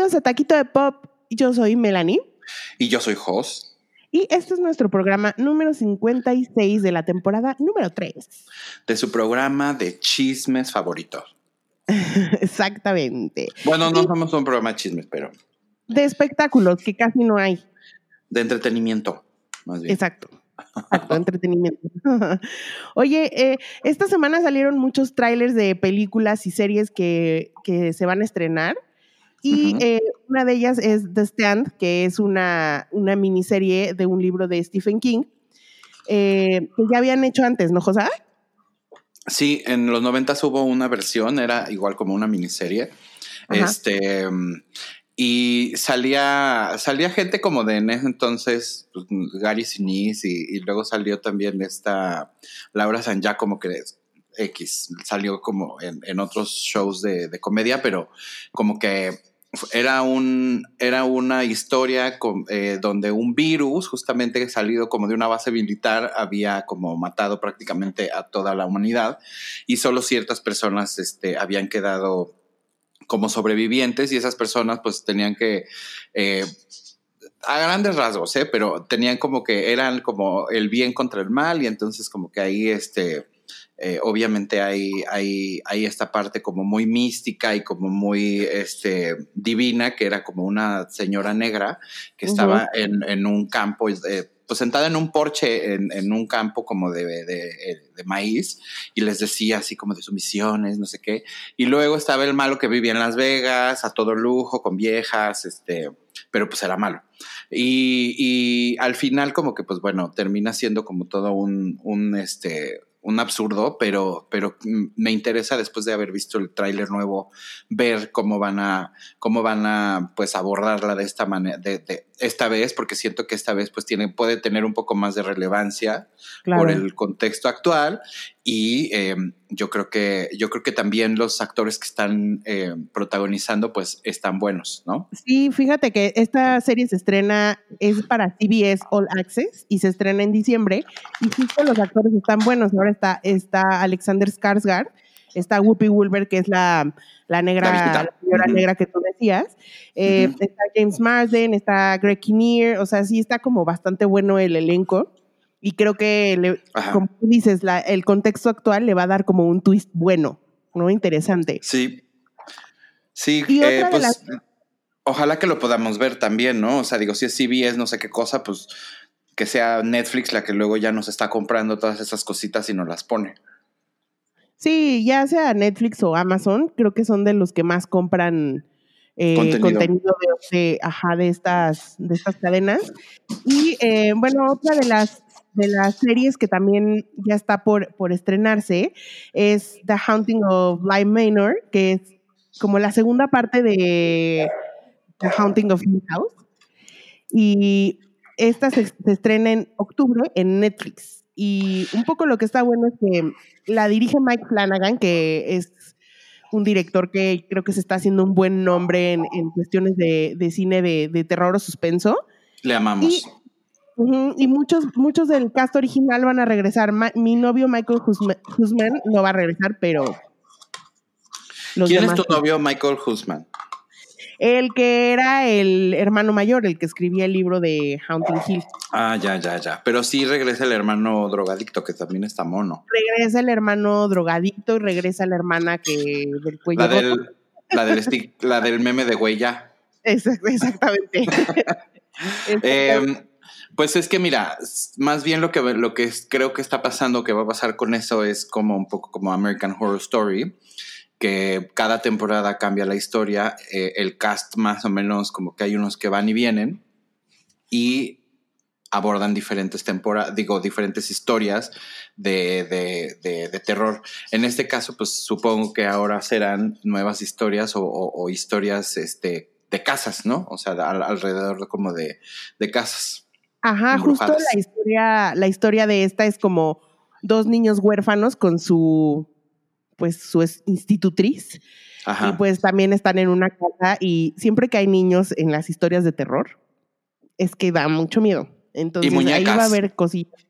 Bienvenidos a Taquito de Pop. Yo soy Melanie. Y yo soy Jos. Y este es nuestro programa número 56 de la temporada número 3. De su programa de chismes favoritos. Exactamente. Bueno, no somos un programa de chismes, pero. De espectáculos, que casi no hay. De entretenimiento, más bien. Exacto. Exacto, entretenimiento. Oye, eh, esta semana salieron muchos trailers de películas y series que, que se van a estrenar. Y eh, una de ellas es The Stand, que es una, una miniserie de un libro de Stephen King, eh, que ya habían hecho antes, ¿no, José? Sí, en los 90 hubo una versión, era igual como una miniserie. Este. Y salía, salía gente como de en ese entonces, pues, Gary Sinise, y, luego salió también esta Laura San como que X, salió como en, otros shows de, de, comedia, pero como que era, un, era una historia eh, donde un virus, justamente salido como de una base militar, había como matado prácticamente a toda la humanidad y solo ciertas personas este, habían quedado como sobrevivientes y esas personas pues tenían que... Eh, a grandes rasgos, ¿eh? pero tenían como que eran como el bien contra el mal y entonces como que ahí este, eh, obviamente hay, hay, hay, esta parte como muy mística y como muy este, divina, que era como una señora negra que estaba en, en, un campo, eh, pues sentada en un porche, en, en un campo como de, de, de, maíz, y les decía así como de sumisiones, no sé qué. Y luego estaba el malo que vivía en Las Vegas, a todo lujo, con viejas, este, pero pues era malo. Y, y al final como que pues bueno, termina siendo como todo un, un este, un absurdo, pero, pero me interesa después de haber visto el tráiler nuevo ver cómo van a, cómo van a pues abordarla de esta manera, de, esta vez, porque siento que esta vez pues tiene, puede tener un poco más de relevancia por el contexto actual y eh, yo creo que yo creo que también los actores que están eh, protagonizando pues están buenos, ¿no? Sí, fíjate que esta serie se estrena es para CBS All Access y se estrena en diciembre y justo los actores están buenos. Ahora está está Alexander Skarsgård, está Whoopi Wolver que es la, la negra, la, señora negra que tú decías, eh, está James Marsden, está Greg Kinnear, o sea, sí está como bastante bueno el elenco. Y creo que, como tú dices, el contexto actual le va a dar como un twist bueno, ¿no? Interesante. Sí. Sí, eh, pues ojalá que lo podamos ver también, ¿no? O sea, digo, si es CBS, no sé qué cosa, pues que sea Netflix la que luego ya nos está comprando todas esas cositas y nos las pone. Sí, ya sea Netflix o Amazon, creo que son de los que más compran eh, contenido, de, ajá, de, estas, de estas cadenas. Y eh, bueno, otra de las de las series que también ya está por, por estrenarse es The Haunting of Bly Manor, que es como la segunda parte de The Haunting of Hill House. Y esta se, estrena en octubre en Netflix. Y un poco lo que está bueno es que la dirige Mike Flanagan, que es un director que creo que se está haciendo un buen nombre en, cuestiones de, cine de, terror o suspenso. Le amamos. Y muchos, muchos del cast original van a regresar. mi novio Michael Husman no va a regresar, pero. ¿Quién es tu novio Michael Husman? El que era el hermano mayor, el que escribía el libro de Haunting Hill. Ah, ya, ya, ya. Pero sí regresa el hermano drogadicto, que también está mono. Regresa el hermano drogadicto y regresa la hermana que del cuello. La del, la del, la del meme de huella. exactamente. eh, pues es que mira, más bien lo que, lo que creo que está pasando, que va a pasar con eso es como un poco como American Horror Story, que cada temporada cambia la historia, eh, el cast más o menos como que hay unos que van y vienen y abordan diferentes temporadas, digo, diferentes historias de, de, terror. En este caso, pues supongo que ahora serán nuevas historias o, historias este, de casas, ¿no? O sea, alrededor como de, de casas. Ajá, justo la historia, la historia de esta es como dos niños huérfanos con su, pues, su institutriz. Ajá. Y pues también están en una casa y siempre que hay niños en las historias de terror, es que da mucho miedo. Entonces ahí va a haber cositas.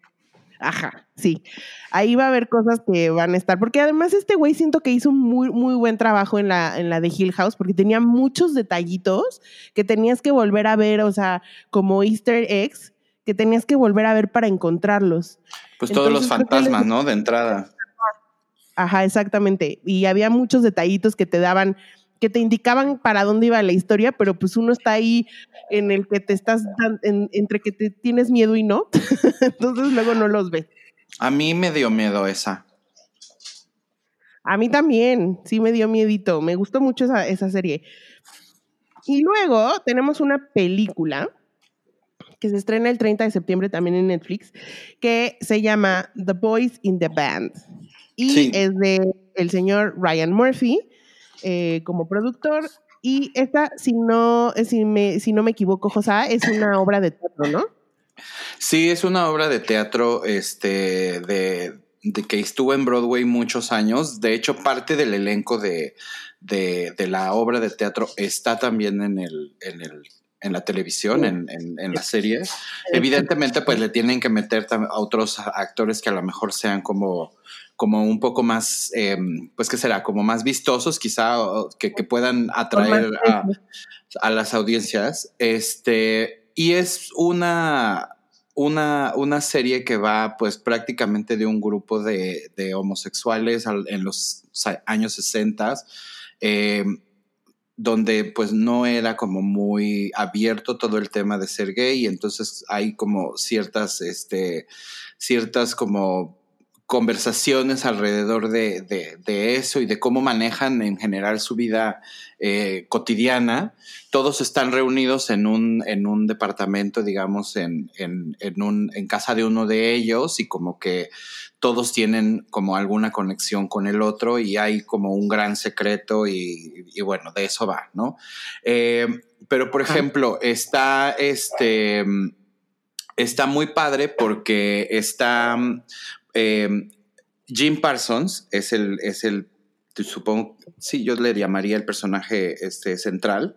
Ajá, sí. Ahí va a haber cosas que van a estar. Porque además este güey siento que hizo un muy, muy buen trabajo en la, en la de Hill House, porque tenía muchos detallitos que tenías que volver a ver, o sea, como easter eggs, que tenías que volver a ver para encontrarlos. Pues todos los fantasmas, ¿no? De entrada. Ajá, exactamente. Y había muchos detallitos que te daban que te indicaban para dónde iba la historia, pero pues uno está ahí en el que te estás, entre que te tienes miedo y no, entonces luego no los ves. A mí me dio miedo esa. A mí también, sí me dio miedito, me gustó mucho esa, esa serie. Y luego tenemos una película que se estrena el 30 de septiembre también en Netflix, que se llama The Boys in the Band. Y es de el señor Ryan Murphy, eh, como productor. Y esta, si no, eh, si, me, si no me equivoco, José, es una obra de teatro, ¿no? Sí, es una obra de teatro este, de, que estuvo en Broadway muchos años. De hecho, parte del elenco de, de, la obra de teatro está también en el, en el en la televisión, en, en, en la serie. Evidentemente, pues le tienen que meter a otros actores que a lo mejor sean como como un poco más, em, pues que será, como más vistosos quizá, que, que puedan atraer a, a, las audiencias. Este, y es una, una, una serie que va pues prácticamente de un grupo de, de homosexuales en los años 60, em, donde pues no era como muy abierto todo el tema de ser gay y entonces hay como ciertas, este, ciertas como conversaciones alrededor de, eso y de cómo manejan en general su vida eh, cotidiana. Todos están reunidos en un, en un departamento, digamos, en, en, un, en casa de uno de ellos y como que todos tienen como alguna conexión con el otro y hay como un gran secreto y, bueno, de eso va, ¿no? Eh, pero, por ejemplo, está este está muy padre porque está Em, Jim Parsons es el, es el, supongo, sí, yo le llamaría el personaje este, central.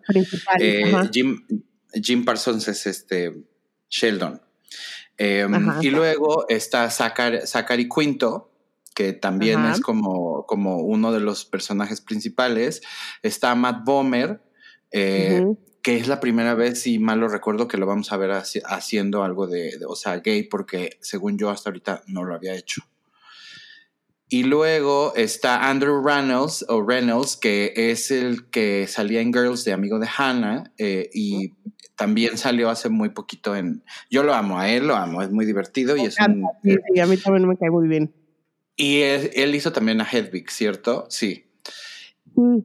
Eh, Jim, Jim, Parsons es este Sheldon. Em, y luego está Zachary, Quinto, que también es como, como uno de los personajes principales. Está Matt Bomer, eh, que es la primera vez, si mal lo recuerdo, que lo vamos a ver haciendo algo de, o sea, gay, porque según yo hasta ahorita no lo había hecho. Y luego está Andrew Reynolds, o Reynolds, que es el que salía en Girls de amigo de Hannah, eh, y también salió hace muy poquito en... Yo lo amo, a él lo amo, es muy divertido y es un... Sí, a mí también me cae muy bien. Y él, él hizo también a Hedwig, ¿cierto? Sí.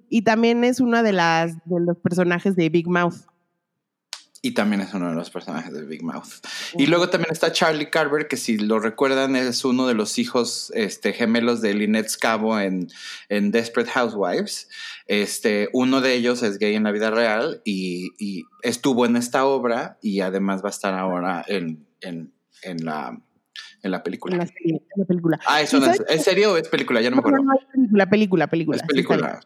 Y también es una de las de los personajes de Big Mouth. Y también es uno de los personajes de Big Mouth. Y luego también está Charlie Carver, que si lo recuerdan es uno de los hijos este, gemelos de Lynette Scavo en, en Desperate Housewives. Este, uno de ellos es gay en la vida real y, estuvo en esta obra y además va a estar ahora en, en, en la en la película. En la, película. Ah, eso no es. ¿En serio o es película? Ya no me acuerdo. película, película, película. Es película.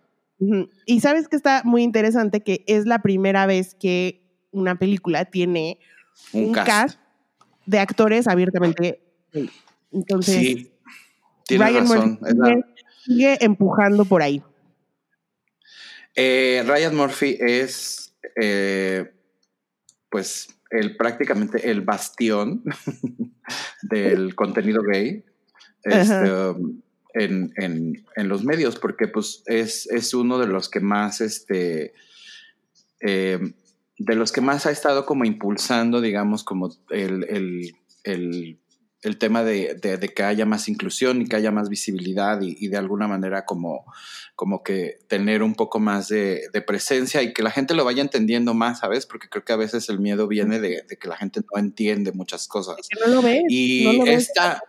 Y sabes que está muy interesante que es la primera vez que una película tiene un, cast. de actores abiertamente Entonces, sí, Ryan razón. Murphy sigue, empujando por ahí. Eh, Ryan Murphy es, eh, pues, el, prácticamente el bastión del contenido gay. Este, en, en, en, los medios, porque pues es, es, uno de los que más, este, eh, de los que más ha estado como impulsando, digamos, como el, el, el, el tema de, de, que haya más inclusión y que haya más visibilidad y, y, de alguna manera como, como que tener un poco más de, de, presencia y que la gente lo vaya entendiendo más, ¿sabes? Porque creo que a veces el miedo viene de, que la gente no entiende muchas cosas. que no lo ves. Y no lo esta...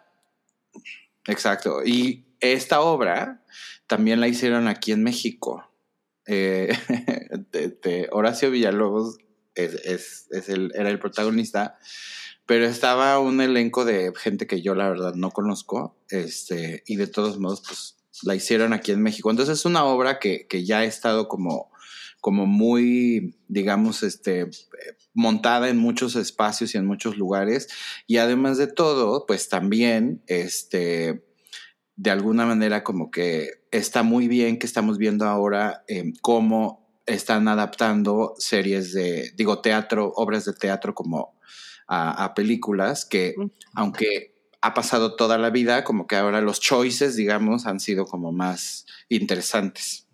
Exacto. Y esta obra también la hicieron aquí en México. Eh, de, Horacio Villalobos es, el, era el protagonista, pero estaba un elenco de gente que yo la verdad no conozco, este, y de todos modos, pues la hicieron aquí en México. Entonces es una obra que, que ya ha estado como como muy, digamos, este, montada en muchos espacios y en muchos lugares. Y además de todo, pues también, este, de alguna manera como que está muy bien que estamos viendo ahora eh, cómo están adaptando series de, digo, teatro, obras de teatro como a, películas, que aunque ha pasado toda la vida, como que ahora los choices, digamos, han sido como más interesantes.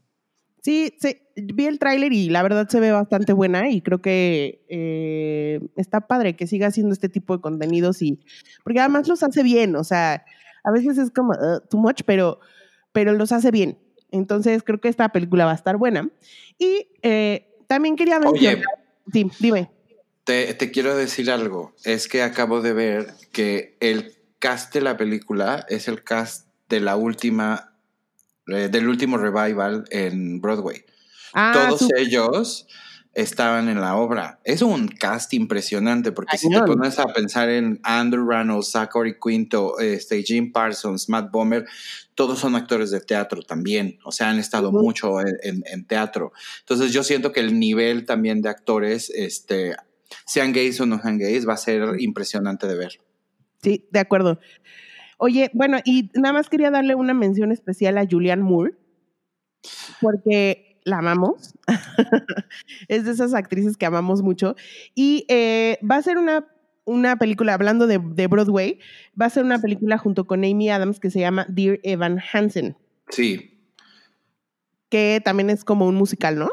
Sí, sí vi el tráiler y la verdad se ve bastante buena y creo que eh, está padre que siga haciendo este tipo de contenidos y porque además los hace bien, o sea, a veces es como uh, too much, pero, pero los hace bien. Entonces creo que esta película va a estar buena. Y eh, también quería mencionar. sí, dime. Te, te, quiero decir algo. Es que acabo de ver que el cast de la película es el cast de la última, eh, del último revival en Broadway. Ah, Todos ellos estaban en la obra. Es un cast impresionante porque si te pones a pensar en Andrew Reynolds, Zachary Quinto, este, Jim Parsons, Matt Bomer, todos son actores de teatro también, o sea, han estado mucho en, teatro. Entonces yo siento que el nivel también de actores, este, sean gays o no sean gays, va a ser impresionante de ver. Sí, de acuerdo. Oye, bueno, y nada más quería darle una mención especial a Julianne Moore, porque la amamos. es de esas actrices que amamos mucho. Y eh, va a ser una, una película, hablando de, Broadway, va a ser una película junto con Amy Adams que se llama Dear Evan Hansen. Sí. Que también es como un musical, ¿no?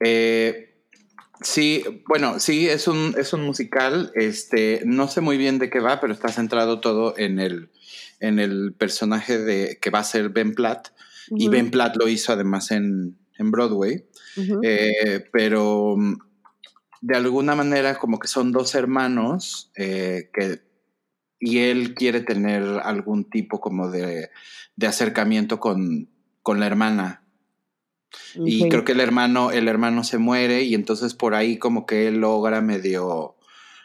Eh, sí, bueno, sí, es un, es un musical. Este, no sé muy bien de qué va, pero está centrado todo en el, en el personaje de que va a ser Ben Platt y Ben Platt lo hizo además en, Broadway. Eh, pero de alguna manera como que son dos hermanos eh, que y él quiere tener algún tipo como de, acercamiento con, la hermana. Y creo que el hermano, el hermano se muere y entonces por ahí como que él logra medio,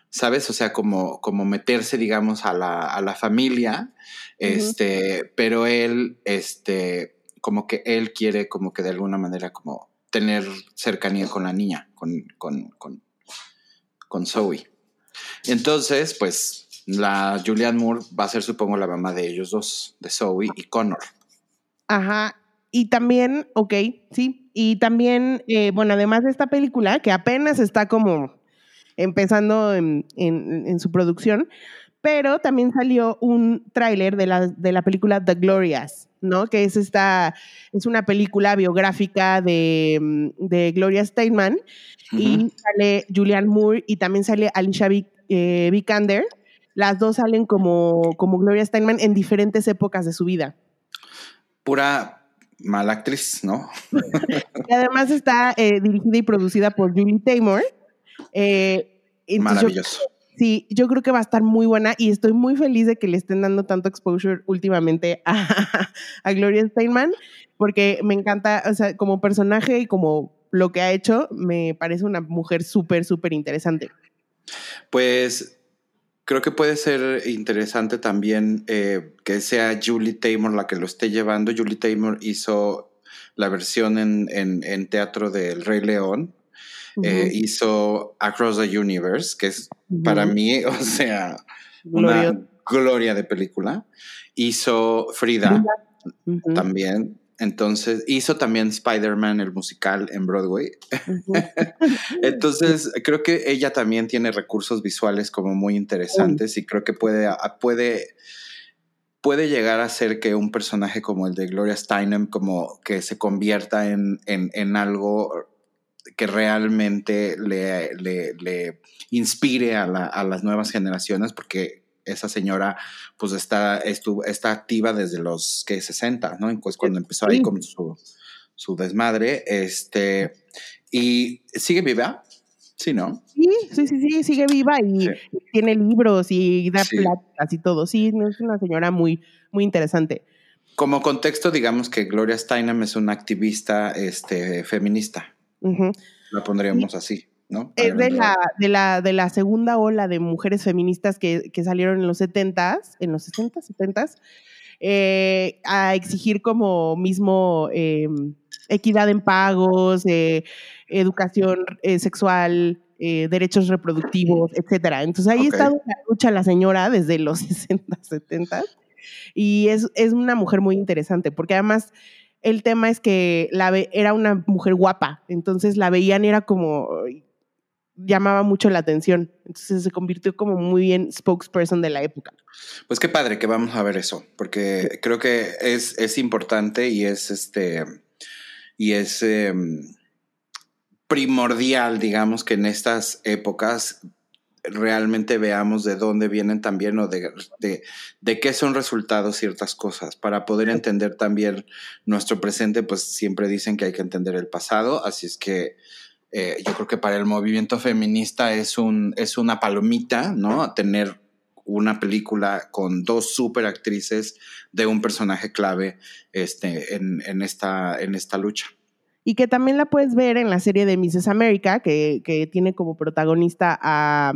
¿sabes? O sea, como, como meterse, digamos, a la, a la familia. Este, pero él, este, como que él quiere como que de alguna manera como tener cercanía con la niña, con, con, con, con Zoe. Entonces, pues la Julianne Moore va a ser, supongo, la mamá de ellos dos, de Zoe y Connor. Ajá. Y también, ok, sí. Y también, eh, bueno, además de esta película, que apenas está como empezando en, en su producción, pero también salió un tráiler de la, de la película The Glorias, ¿no? Que es esta, es una película biográfica de, mm, de Gloria Steinman y sale Julianne Moore y también sale Alicia eh, Vikander. Las dos salen como, como Gloria Steinman en diferentes épocas de su vida. Pura mala actriz, ¿no? y además está eh, dirigida y producida por Julie Taymor. Eh, Maravilloso. Sí, yo creo que va a estar muy buena y estoy muy feliz de que le estén dando tanto exposure últimamente a, Gloria Steinman, porque me encanta, o sea, como personaje y como lo que ha hecho, me parece una mujer súper, súper interesante. Pues creo que puede ser interesante también eh, que sea Julie Taymor la que lo esté llevando. Julie Taymor hizo la versión en, en teatro del Rey León eh, hizo Across the Universe, que es para mí, o sea, una gloria de película. Hizo Frida, también. Entonces, hizo también Spider-Man, el musical en Broadway. Entonces, creo que ella también tiene recursos visuales como muy interesantes y creo que puede, puede, puede llegar a ser que un personaje como el de Gloria Steinem como que se convierta en, en, en algo que realmente le, le, inspire a, las nuevas generaciones, porque esa señora pues está, está activa desde los que 60, ¿no? Pues cuando empezó ahí con su, su desmadre, este, y sigue viva, Sí, ¿no? Sí, sí, sí, sí, sigue viva y tiene libros y da pláticas y todo. Sí, es una señora muy, muy interesante. Como contexto, digamos que Gloria Steinem es una activista este, feminista. La pondríamos así, ¿no? Es de la, de, la, de la segunda ola de mujeres feministas que, salieron en los 70s, en los 60s, 70s, eh, a exigir como mismo, em, equidad en pagos, eh, educación eh, sexual, eh, derechos reproductivos, etcétera. Entonces ahí está la lucha la señora desde los 60, 70 y es, es una mujer muy interesante porque además el tema es que la era una mujer guapa, entonces la veían y era como llamaba mucho la atención. Entonces se convirtió como muy bien spokesperson de la época. Pues qué padre que vamos a ver eso, porque creo que es, es importante y es este y es em, primordial, digamos, que en estas épocas realmente veamos de dónde vienen también o de, de, de, qué son resultados ciertas cosas. Para poder entender también nuestro presente, pues siempre dicen que hay que entender el pasado, así es que eh, yo creo que para el movimiento feminista es, un, es una palomita, ¿no? Tener una película con dos super actrices de un personaje clave este, en, en, esta, en esta lucha. Y que también la puedes ver en la serie de Mrs. America, que, que tiene como protagonista a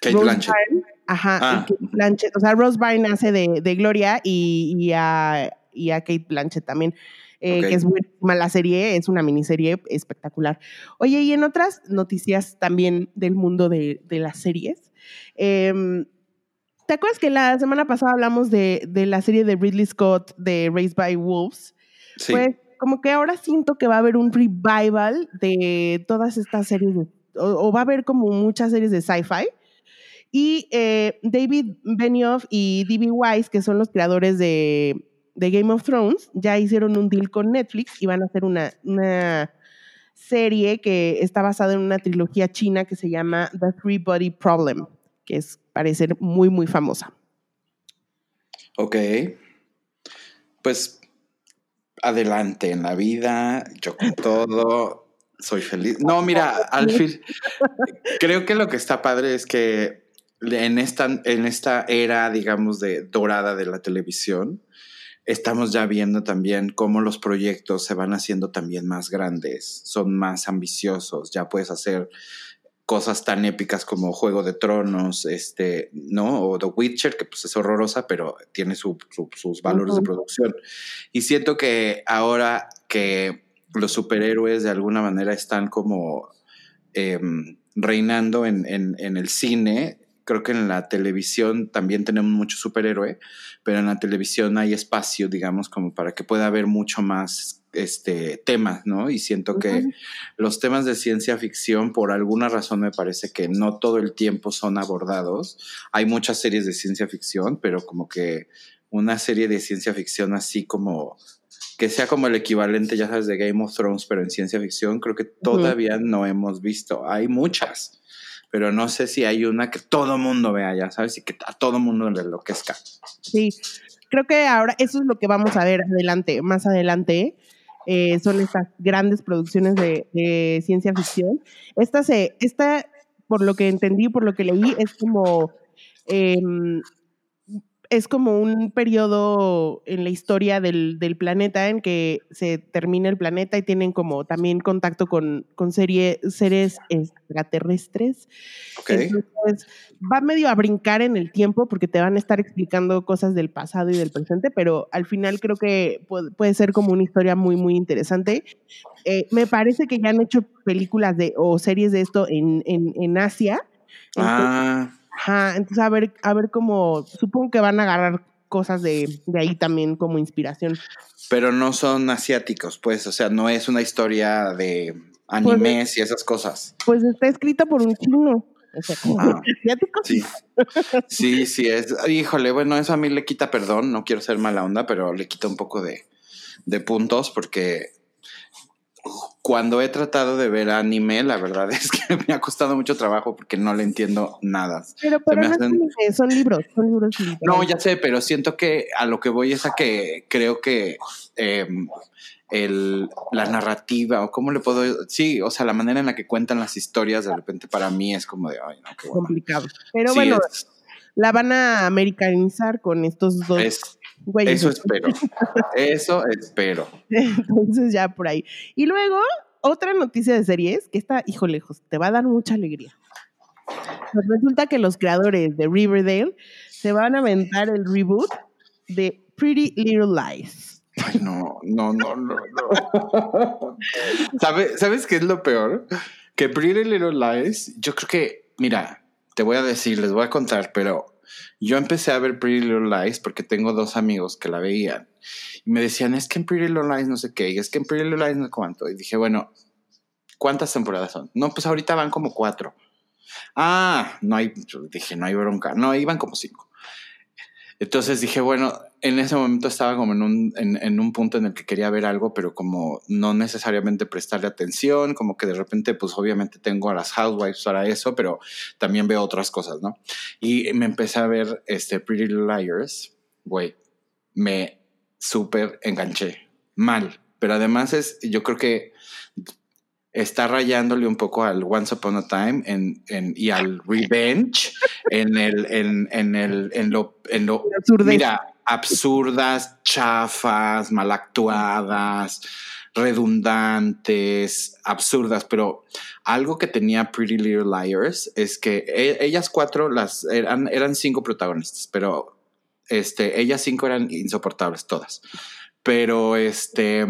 Kate Rose Blanchett. Byrne. Ajá, ah. Kate Blanchett. O sea, Rose Byrne hace de, de Gloria y, y, a, y a Kate Blanchett también. Eh, que es muy mala serie, es una miniserie espectacular. Oye, y en otras noticias también del mundo de, de las series, eh, ¿te acuerdas que la semana pasada hablamos de, de, la serie de Ridley Scott de Raised by Wolves? Sí. Pues como que ahora siento que va a haber un revival de todas estas series, o, o, va a haber como muchas series de sci-fi. Y eh, David Benioff y D.B. Weiss, que son los creadores de de Game of Thrones, ya hicieron un deal con Netflix y van a hacer una, una serie que está basada en una trilogía china que se llama The Three Body Problem, que es parece muy, muy famosa. Ok. Pues adelante en la vida, yo con todo, soy feliz. No, mira, al fin, creo que lo que está padre es que en esta, en esta era, digamos, de dorada de la televisión, estamos ya viendo también cómo los proyectos se van haciendo también más grandes, son más ambiciosos, ya puedes hacer cosas tan épicas como Juego de Tronos, este, ¿no? O The Witcher, que pues es horrorosa, pero tiene sus valores de producción. Y siento que ahora que los superhéroes de alguna manera están como eh, reinando en, en, en el cine, creo que en la televisión también tenemos mucho superhéroe, pero en la televisión hay espacio, digamos, como para que pueda haber mucho más este, temas, ¿no? Y siento que los temas de ciencia ficción, por alguna razón, me parece que no todo el tiempo son abordados. Hay muchas series de ciencia ficción, pero como que una serie de ciencia ficción así como que sea como el equivalente, ya sabes, de Game of Thrones, pero en ciencia ficción, creo que todavía no hemos visto. Hay muchas pero no sé si hay una que todo mundo vea, ya sabes, y que a todo mundo le enloquezca. Sí, creo que ahora eso es lo que vamos a ver adelante, más adelante. Eh, son estas grandes producciones de, de, ciencia ficción. Esta, se, esta, por lo que entendí, por lo que leí, es como eh, es como un periodo en la historia del, del, planeta en que se termina el planeta y tienen como también contacto con, con serie, seres extraterrestres. Okay. Entonces, va medio a brincar en el tiempo porque te van a estar explicando cosas del pasado y del presente, pero al final creo que puede, puede ser como una historia muy, muy interesante. Eh, me parece que ya han hecho películas de, o series de esto en, en, en Asia. Entonces, ah Ajá, entonces a ver, a ver cómo, supongo que van a agarrar cosas de, de, ahí también como inspiración. Pero no son asiáticos, pues, o sea, no es una historia de animes pues, y esas cosas. Pues está escrita por un chino. O sea, ah, asiáticos. Sí. sí, sí, es. Híjole, bueno, eso a mí le quita perdón, no quiero ser mala onda, pero le quita un poco de, de puntos porque cuando he tratado de ver anime, la verdad es que me ha costado mucho trabajo porque no le entiendo nada. Pero, pero no hacen... anime, son libros, son libros. No, ya sé, pero siento que a lo que voy es a que creo que eh, el, la narrativa o cómo le puedo, sí, o sea, la manera en la que cuentan las historias de repente para mí es como de, ay, no, qué bueno. complicado. Pero sí, bueno, es, la van a americanizar con estos dos. Es, Güey, eso espero. Eso espero. Entonces ya por ahí. Y luego, otra noticia de series que está, hijo lejos, te va a dar mucha alegría. Pues resulta que los creadores de Riverdale se van a aventar el reboot de Pretty Little Lies. Ay, no, no, no, no, no. ¿Sabes qué es lo peor? Que Pretty Little Lies, yo creo que, mira, te voy a decir, les voy a contar, pero yo empecé a ver Pretty Little Lies porque tengo dos amigos que la veían y me decían, es que en Pretty Little Lies no sé qué, y es que en Pretty Little Lies no sé cuánto. Y dije, bueno, ¿cuántas temporadas son? No, pues ahorita van como cuatro. Ah, no hay, dije, no hay bronca. No, iban como cinco. Entonces dije, bueno, en ese momento estaba como en un, en, un punto en el que quería ver algo, pero como no necesariamente prestarle atención, como que de repente, pues obviamente tengo a las housewives para eso, pero también veo otras cosas, ¿no? Y me empecé a ver este Pretty Liars, güey, me súper enganché, mal, pero además es, yo creo que está rayándole un poco al Once Upon a Time en, en, y al Revenge en el, en, en el, en lo, en lo, mira, absurdas, chafas, mal actuadas, redundantes, absurdas, pero algo que tenía Pretty Little Liars es que e, ellas cuatro las eran, eran cinco protagonistas, pero este, ellas cinco eran insoportables todas. Pero este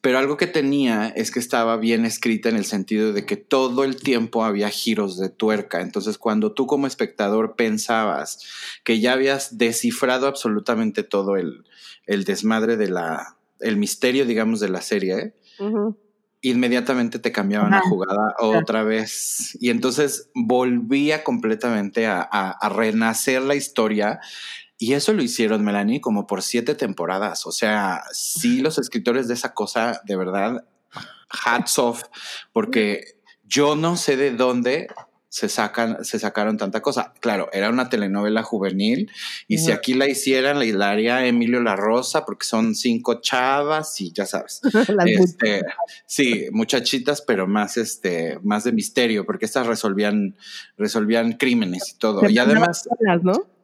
pero algo que tenía es que estaba bien escrita en el sentido de que todo el tiempo había giros de tuerca. Entonces, cuando tú como espectador pensabas que ya habías descifrado absolutamente todo el, desmadre de la, el misterio, digamos, de la serie, inmediatamente te cambiaban la jugada otra vez. Y entonces volvía completamente a, a renacer la historia y eso lo hicieron, Melanie, como por siete temporadas. O sea, sí, los escritores de esa cosa, de verdad, hats off, porque yo no sé de dónde se sacan, se sacaron tanta cosa. Claro, era una telenovela juvenil y si aquí la hicieran, la haría Emilio La Rosa porque son cinco chavas y ya sabes. este, sí, muchachitas, pero más este, más de misterio, porque estas resolvían, resolvían crímenes y todo. y además. ¿no?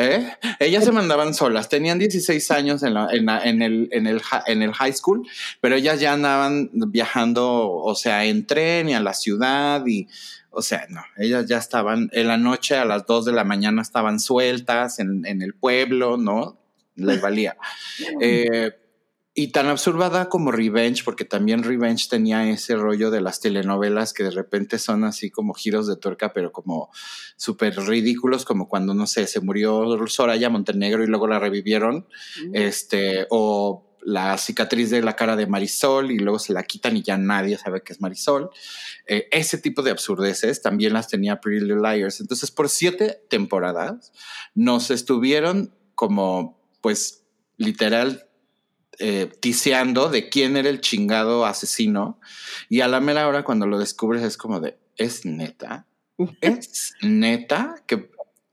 ¿Eh? Ellas se mandaban solas, tenían 16 años en, en, el, en, el, en el high school, pero ellas ya andaban viajando, o sea, en tren y a la ciudad y, o sea, no, ellas ya estaban en la noche a las 2 de la mañana estaban sueltas en, en el pueblo, ¿no? Les valía. Eh, y tan absurda como Revenge, porque también Revenge tenía ese rollo de las telenovelas que de repente son así como giros de tuerca, pero como súper ridículos, como cuando, no sé, se murió Soraya Montenegro y luego la revivieron, este, o la cicatriz de la cara de Marisol y luego se la quitan y ya nadie sabe que es Marisol. Eh, ese tipo de absurdeces también las tenía Pretty Little Liars. Entonces, por siete temporadas nos estuvieron como, pues, literal eh, tiseando de quién era el chingado asesino. Y a la mera hora, cuando lo descubres, es como de, es neta. Es neta que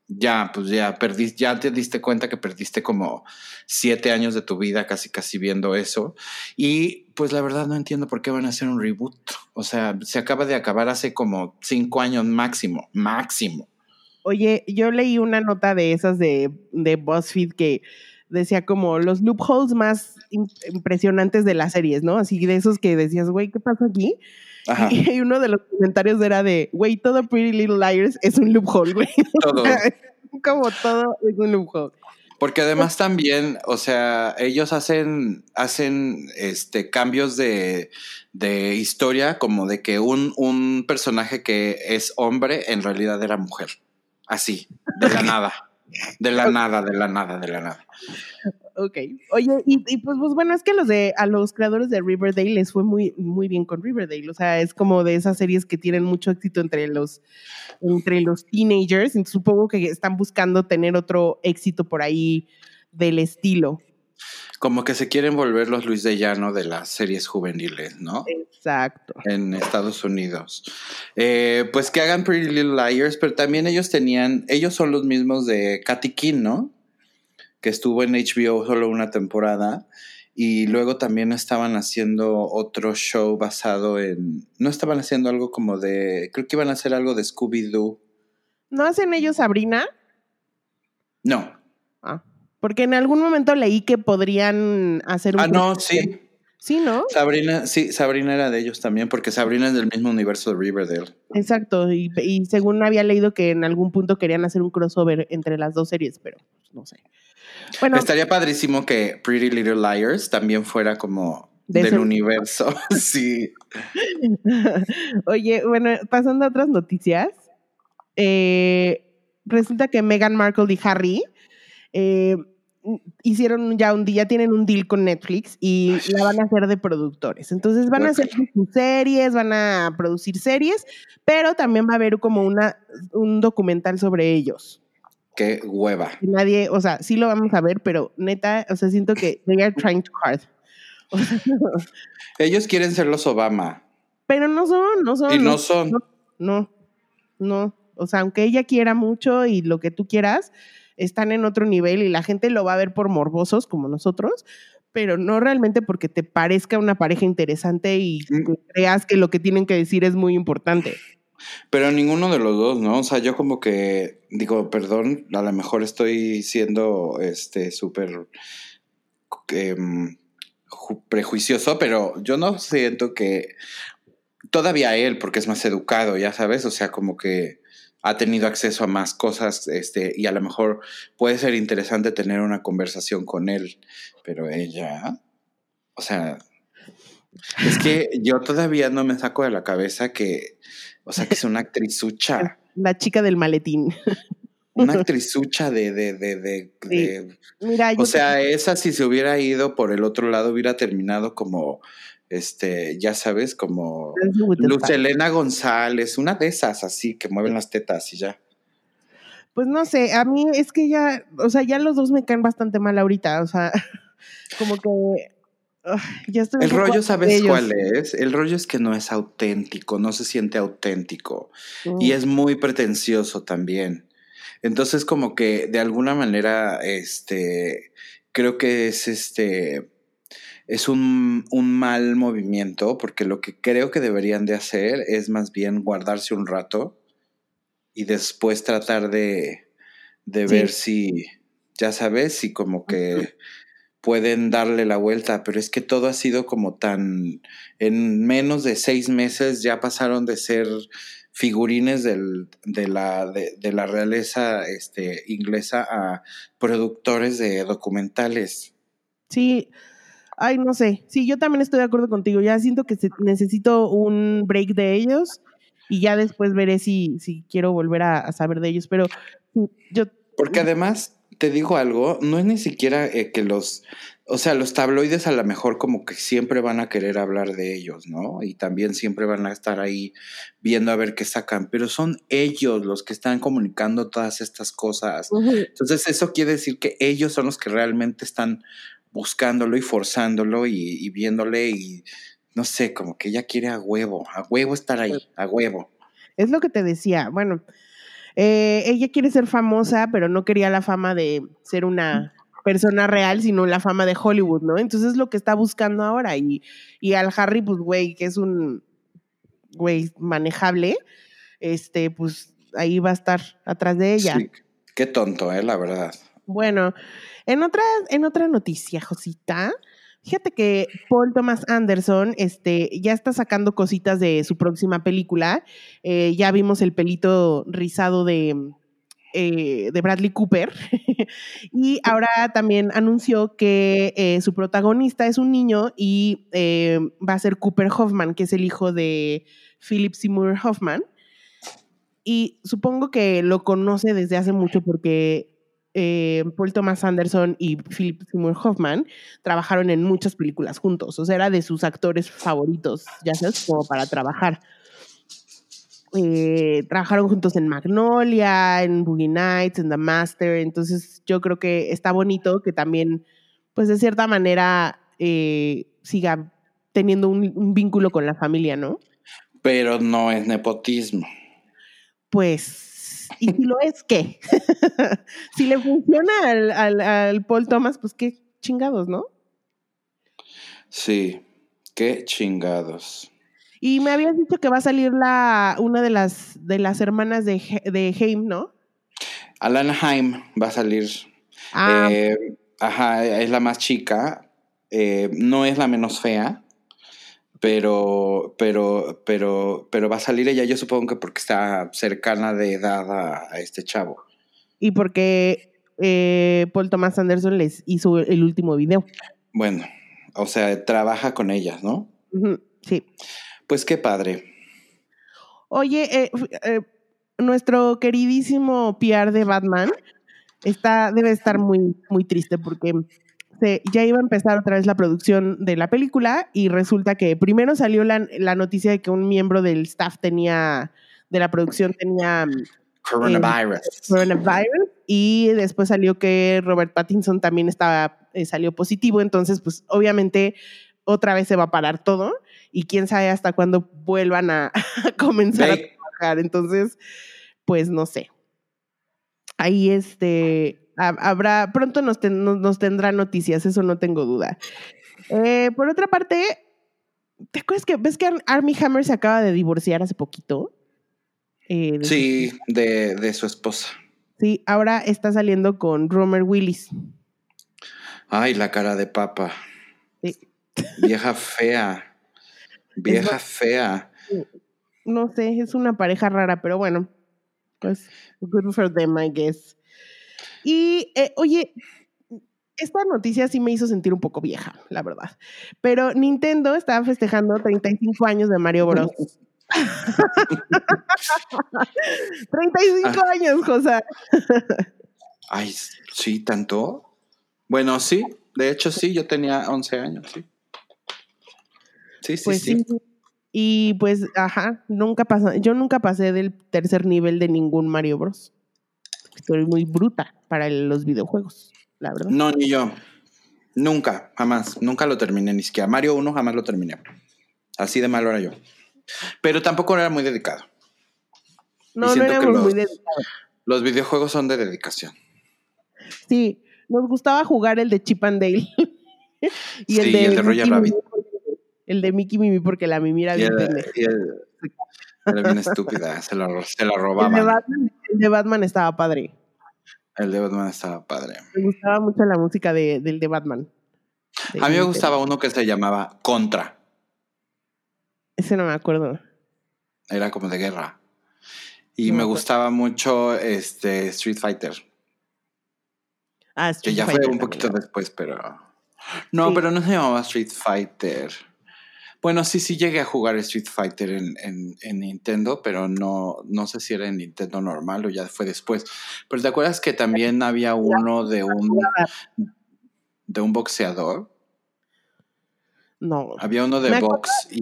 ya, pues ya perdiste, ya te diste cuenta que perdiste como siete años de tu vida casi casi viendo eso. Y pues la verdad no entiendo por qué van a hacer un reboot. O sea, se acaba de acabar hace como cinco años máximo, máximo. Oye, yo leí una nota de esas de, de BuzzFeed que decía como los loopholes más impresionantes de las series, ¿no? Así de esos que decías, güey, ¿qué pasa aquí? Y uno de los comentarios era de, güey, todo Pretty Little Liars es un loophole, güey. Todo. como todo es un loophole. Porque además también, o sea, ellos hacen, hacen este, cambios de, de historia como de que un, un personaje que es hombre en realidad era mujer. Así, de la nada. De la nada, de la nada, de la nada. Ok. Oye, y, pues, pues, bueno, es que los de, a los creadores de Riverdale les fue muy, muy bien con Riverdale. O sea, es como de esas series que tienen mucho éxito entre los, entre los teenagers. supongo que están buscando tener otro éxito por ahí del estilo. Como que se quieren volver los Luis de Llano de las series juveniles, ¿no? Exacto. En Estados Unidos. Eh, pues que hagan Pretty Little Liars, pero también ellos tenían, ellos son los mismos de Katy King, ¿no? Que estuvo en HBO solo una temporada. Y luego también estaban haciendo otro show basado en. No estaban haciendo algo como de. Creo que iban a hacer algo de Scooby-Doo. ¿No hacen ellos Sabrina? No. Porque en algún momento leí que podrían hacer un. Ah, no, sí. Sí, ¿no? Sabrina, sí, Sabrina era de ellos también, porque Sabrina es del mismo universo de Riverdale. Exacto, y, según había leído que en algún punto querían hacer un crossover entre las dos series, pero no sé. Bueno, estaría padrísimo que Pretty Little Liars también fuera como del universo. sí. Oye, bueno, pasando a otras noticias. Eh, resulta que Meghan Markle y Harry eh, hicieron ya un día, tienen un deal con Netflix y la van a hacer de productores. Entonces van a hacer sus series, van a producir series, pero también va a haber como una, un documental sobre ellos. Qué hueva. Nadie, o sea, sí lo vamos a ver, pero neta, o sea, siento que they are trying too hard. Ellos quieren ser los Obama. Pero no son, no son. Y no, son. No, no, O sea, aunque ella quiera mucho y lo que tú quieras, están en otro nivel y la gente lo va a ver por morbosos como nosotros, pero no realmente porque te parezca una pareja interesante y mm. creas que lo que tienen que decir es muy importante. Pero ninguno de los dos, ¿no? O sea, yo como que digo, perdón, a lo mejor estoy siendo este súper em, prejuicioso, pero yo no siento que todavía él, porque es más educado, ya sabes, o sea, como que ha tenido acceso a más cosas, este, y a lo mejor puede ser interesante tener una conversación con él, pero ella, o sea, es que yo todavía no me saco de la cabeza que, o sea, que es una actrizucha. La chica del maletín. Una actrizucha de, de, de, de, Mira, o sea, esa si se hubiera ido por el otro lado hubiera terminado como, este, ya sabes, como Luz Elena González, una de esas así que mueven las tetas y ya. Pues no sé, a mí es que ya, o sea, ya los dos me caen bastante mal ahorita, o sea, como que ya estoy el rollo, ¿sabes cuál es? El rollo es que no es auténtico, no se siente auténtico y es muy pretencioso también. Entonces, como que de alguna manera, este, creo que es este, es un, un, mal movimiento, porque lo que creo que deberían de hacer es más bien guardarse un rato y después tratar de, de ver si, ya sabes, si como que pueden darle la vuelta, pero es que todo ha sido como tan, en menos de seis meses ya pasaron de ser figurines del, de, la, de, la realeza este, inglesa a productores de documentales. Sí, ay, no sé. Sí, yo también estoy de acuerdo contigo. Ya siento que necesito un break de ellos y ya después veré si, si quiero volver a, saber de ellos. Pero yo. Porque además, te digo algo, no es ni siquiera eh, que los o sea, los tabloides a lo mejor como que siempre van a querer hablar de ellos, ¿no? Y también siempre van a estar ahí viendo a ver qué sacan, pero son ellos los que están comunicando todas estas cosas. Entonces eso quiere decir que ellos son los que realmente están buscándolo y forzándolo y, viéndole y no sé, como que ella quiere a huevo, a huevo estar ahí, a huevo. Es lo que te decía, bueno, eh, ella quiere ser famosa, pero no quería la fama de ser una persona real, sino la fama de Hollywood, ¿no? Entonces es lo que está buscando ahora. Y, y al Harry, pues, güey, que es un güey manejable, este, pues ahí va a estar atrás de ella. Sí, qué tonto, eh, la verdad. Bueno, en otra, en otra noticia, Josita, fíjate que Paul Thomas Anderson este, ya está sacando cositas de su próxima película. Eh, ya vimos el pelito rizado de eh, de Bradley Cooper. y ahora también anunció que eh, su protagonista es un niño y va a ser Cooper Hoffman, que es el hijo de Philip Seymour Hoffman. Y supongo que lo conoce desde hace mucho porque Paul Thomas Anderson y Philip Seymour Hoffman trabajaron en muchas películas juntos. O sea, era de sus actores favoritos, ya sabes, como para trabajar. Eh, trabajaron juntos en Magnolia, en Boogie Nights, en The Master, entonces yo creo que está bonito que también, pues de cierta manera, eh, siga teniendo un, vínculo con la familia, ¿no? Pero no es nepotismo. Pues, ¿y si lo es, qué? si le funciona al, al Paul Thomas, pues qué chingados, ¿no? Sí, qué chingados. Y me habías dicho que va a salir la, una de las, de las hermanas de, de Haim, ¿no? Alana Haim va a salir. Ah. Eh, ajá, es la más chica. Eh, no es la menos fea. Pero, pero, pero, pero va a salir ella, yo supongo que porque está cercana de edad a, este chavo. Y porque eh, Paul Thomas Anderson les hizo el último video. Bueno, o sea, trabaja con ellas, ¿no? sí. Pues qué padre. Oye, eh, eh, nuestro queridísimo PR de Batman está, debe estar muy, muy triste porque se, ya iba a empezar otra vez la producción de la película y resulta que primero salió la, la noticia de que un miembro del staff tenía, de la producción tenía... Mm, coronavirus. coronavirus. Y después salió que Robert Pattinson también estaba, eh, salió positivo. Entonces, pues obviamente otra vez se va a parar todo y quién sabe hasta cuándo vuelvan a, comenzar a trabajar. Entonces, pues no sé. Ahí este, habrá, pronto nos, nos, tendrá noticias, eso no tengo duda. Eh, por otra parte, ¿te acuerdas que ves que Army Hammer se acaba de divorciar hace poquito? Eh, sí, de, de, su esposa. Sí, ahora está saliendo con Romer Willis. Ay, la cara de papa. Sí. Vieja fea. Vieja fea. No sé, es una pareja rara, pero bueno. Pues, good for them, I guess. Y, eh, oye, esta noticia sí me hizo sentir un poco vieja, la verdad. Pero Nintendo estaba festejando 35 años de Mario Bros. 35 ah. años, José. Ay, sí, tanto. Bueno, sí, de hecho sí, yo tenía 11 años, sí. Sí, sí, pues sí. Y pues, ajá, nunca pasó, yo nunca pasé del tercer nivel de ningún Mario Bros. Estoy muy bruta para los videojuegos, la verdad. No, ni yo. Nunca, jamás. Nunca lo terminé, ni siquiera. Mario 1 jamás lo terminé. Así de malo era yo. Pero tampoco era muy dedicado. No, no éramos muy dedicados. Los videojuegos son de dedicación. Sí, nos gustaba jugar el de Chip and Dale. y el de, el de Roger Rabbit el de Mickey Mimi porque la Mimi era bien Era bien estúpida, se la, se robaban. El de, Batman, estaba padre. El de Batman estaba padre. Me gustaba mucho la música de, del de Batman. a mí me gustaba uno que se llamaba Contra. Ese no me acuerdo. Era como de guerra. Y me, gustaba mucho este Street Fighter. Ah, Street que ya fue un poquito después, pero. No, pero no se llamaba Street Fighter. Bueno, sí, sí llegué a jugar Street Fighter en, Nintendo, pero no, no sé si era en Nintendo normal o ya fue después. Pero ¿te acuerdas que también había uno de un de un boxeador? No. Había uno de box y,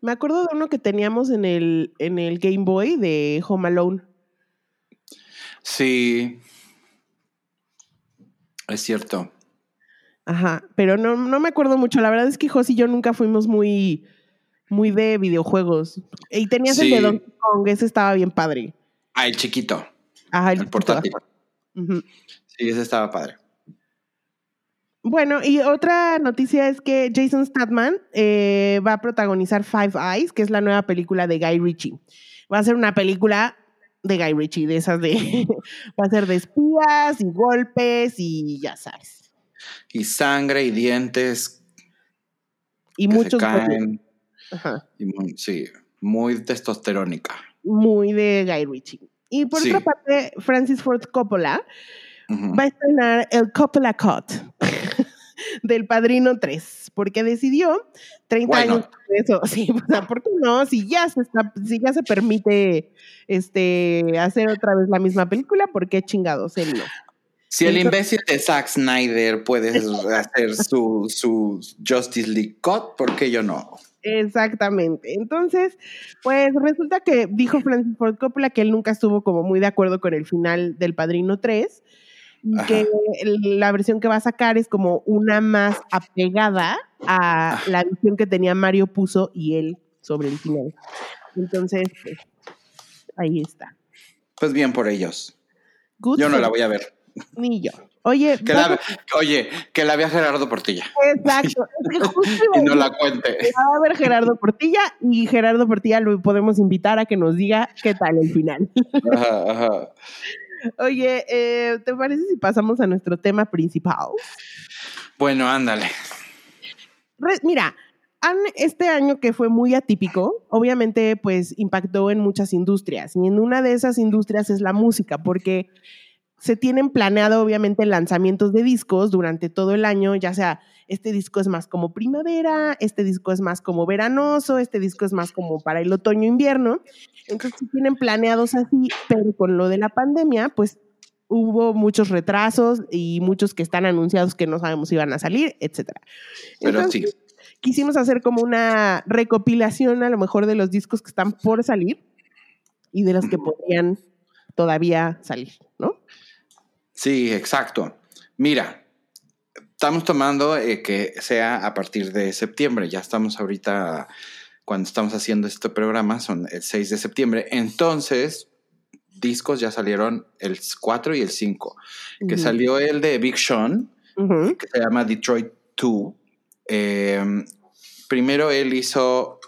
Me acuerdo de uno que teníamos en el, en el Game Boy de Home Alone. Sí. Es cierto. Ajá, pero no, no me acuerdo mucho. La verdad es que Jos y yo nunca fuimos muy, muy de videojuegos. Y tenías el de Donkey Kong, ese estaba bien padre. Ah, el chiquito. Ajá, el, portátil. Sí, ese estaba padre. Bueno, y otra noticia es que Jason Statham eh, va a protagonizar Five Eyes, que es la nueva película de Guy Ritchie. Va a ser una película de Guy Ritchie, de esas de... va a ser de espías y golpes y ya sabes y sangre y dientes. Y muchos. caen. sí, muy testosterónica. Muy de Guy Ritchie. Y por otra parte, Francis Ford Coppola va a estrenar el Coppola Cut del Padrino 3, porque decidió 30 años eso, sí, o sea, ¿por qué no? Si ya se está, si ya se permite este hacer otra vez la misma película, ¿por qué chingados él no? Si el imbécil de Zack Snyder puede hacer su, su Justice League Cut, ¿por qué yo no? Exactamente. Entonces, pues resulta que dijo Francis Ford Coppola que él nunca estuvo como muy de acuerdo con el final del Padrino 3 y que la versión que va a sacar es como una más apegada a la visión que tenía Mario Puzo y él sobre el final. Entonces, pues, ahí está. Pues bien por ellos. yo no la voy a ver. Ni yo. Oye, que la, oye, que la vea Gerardo Portilla. Exacto. y no la cuente. Va a ver Gerardo Portilla y Gerardo Portilla lo podemos invitar a que nos diga qué tal el final. Ajá, ajá. Oye, eh, ¿te parece si pasamos a nuestro tema principal? Bueno, ándale. mira, este año que fue muy atípico, obviamente pues impactó en muchas industrias y en una de esas industrias es la música, porque se tienen planeado obviamente lanzamientos de discos durante todo el año, ya sea este disco es más como primavera, este disco es más como veranoso, este disco es más como para el otoño-invierno. Entonces, si tienen planeados así, pero con lo de la pandemia, pues hubo muchos retrasos y muchos que están anunciados que no sabemos si van a salir, etcétera. Pero sí. Quisimos hacer como una recopilación a lo mejor de los discos que están por salir y de los que podrían todavía salir, ¿no? Sí, exacto. Mira, estamos tomando eh, que sea a partir de septiembre. Ya estamos ahorita, cuando estamos haciendo este programa, son el 6 de septiembre. Entonces, discos ya salieron el 4 y el 5. Que salió el de Big Sean, que se llama Detroit 2. Em, primero él hizo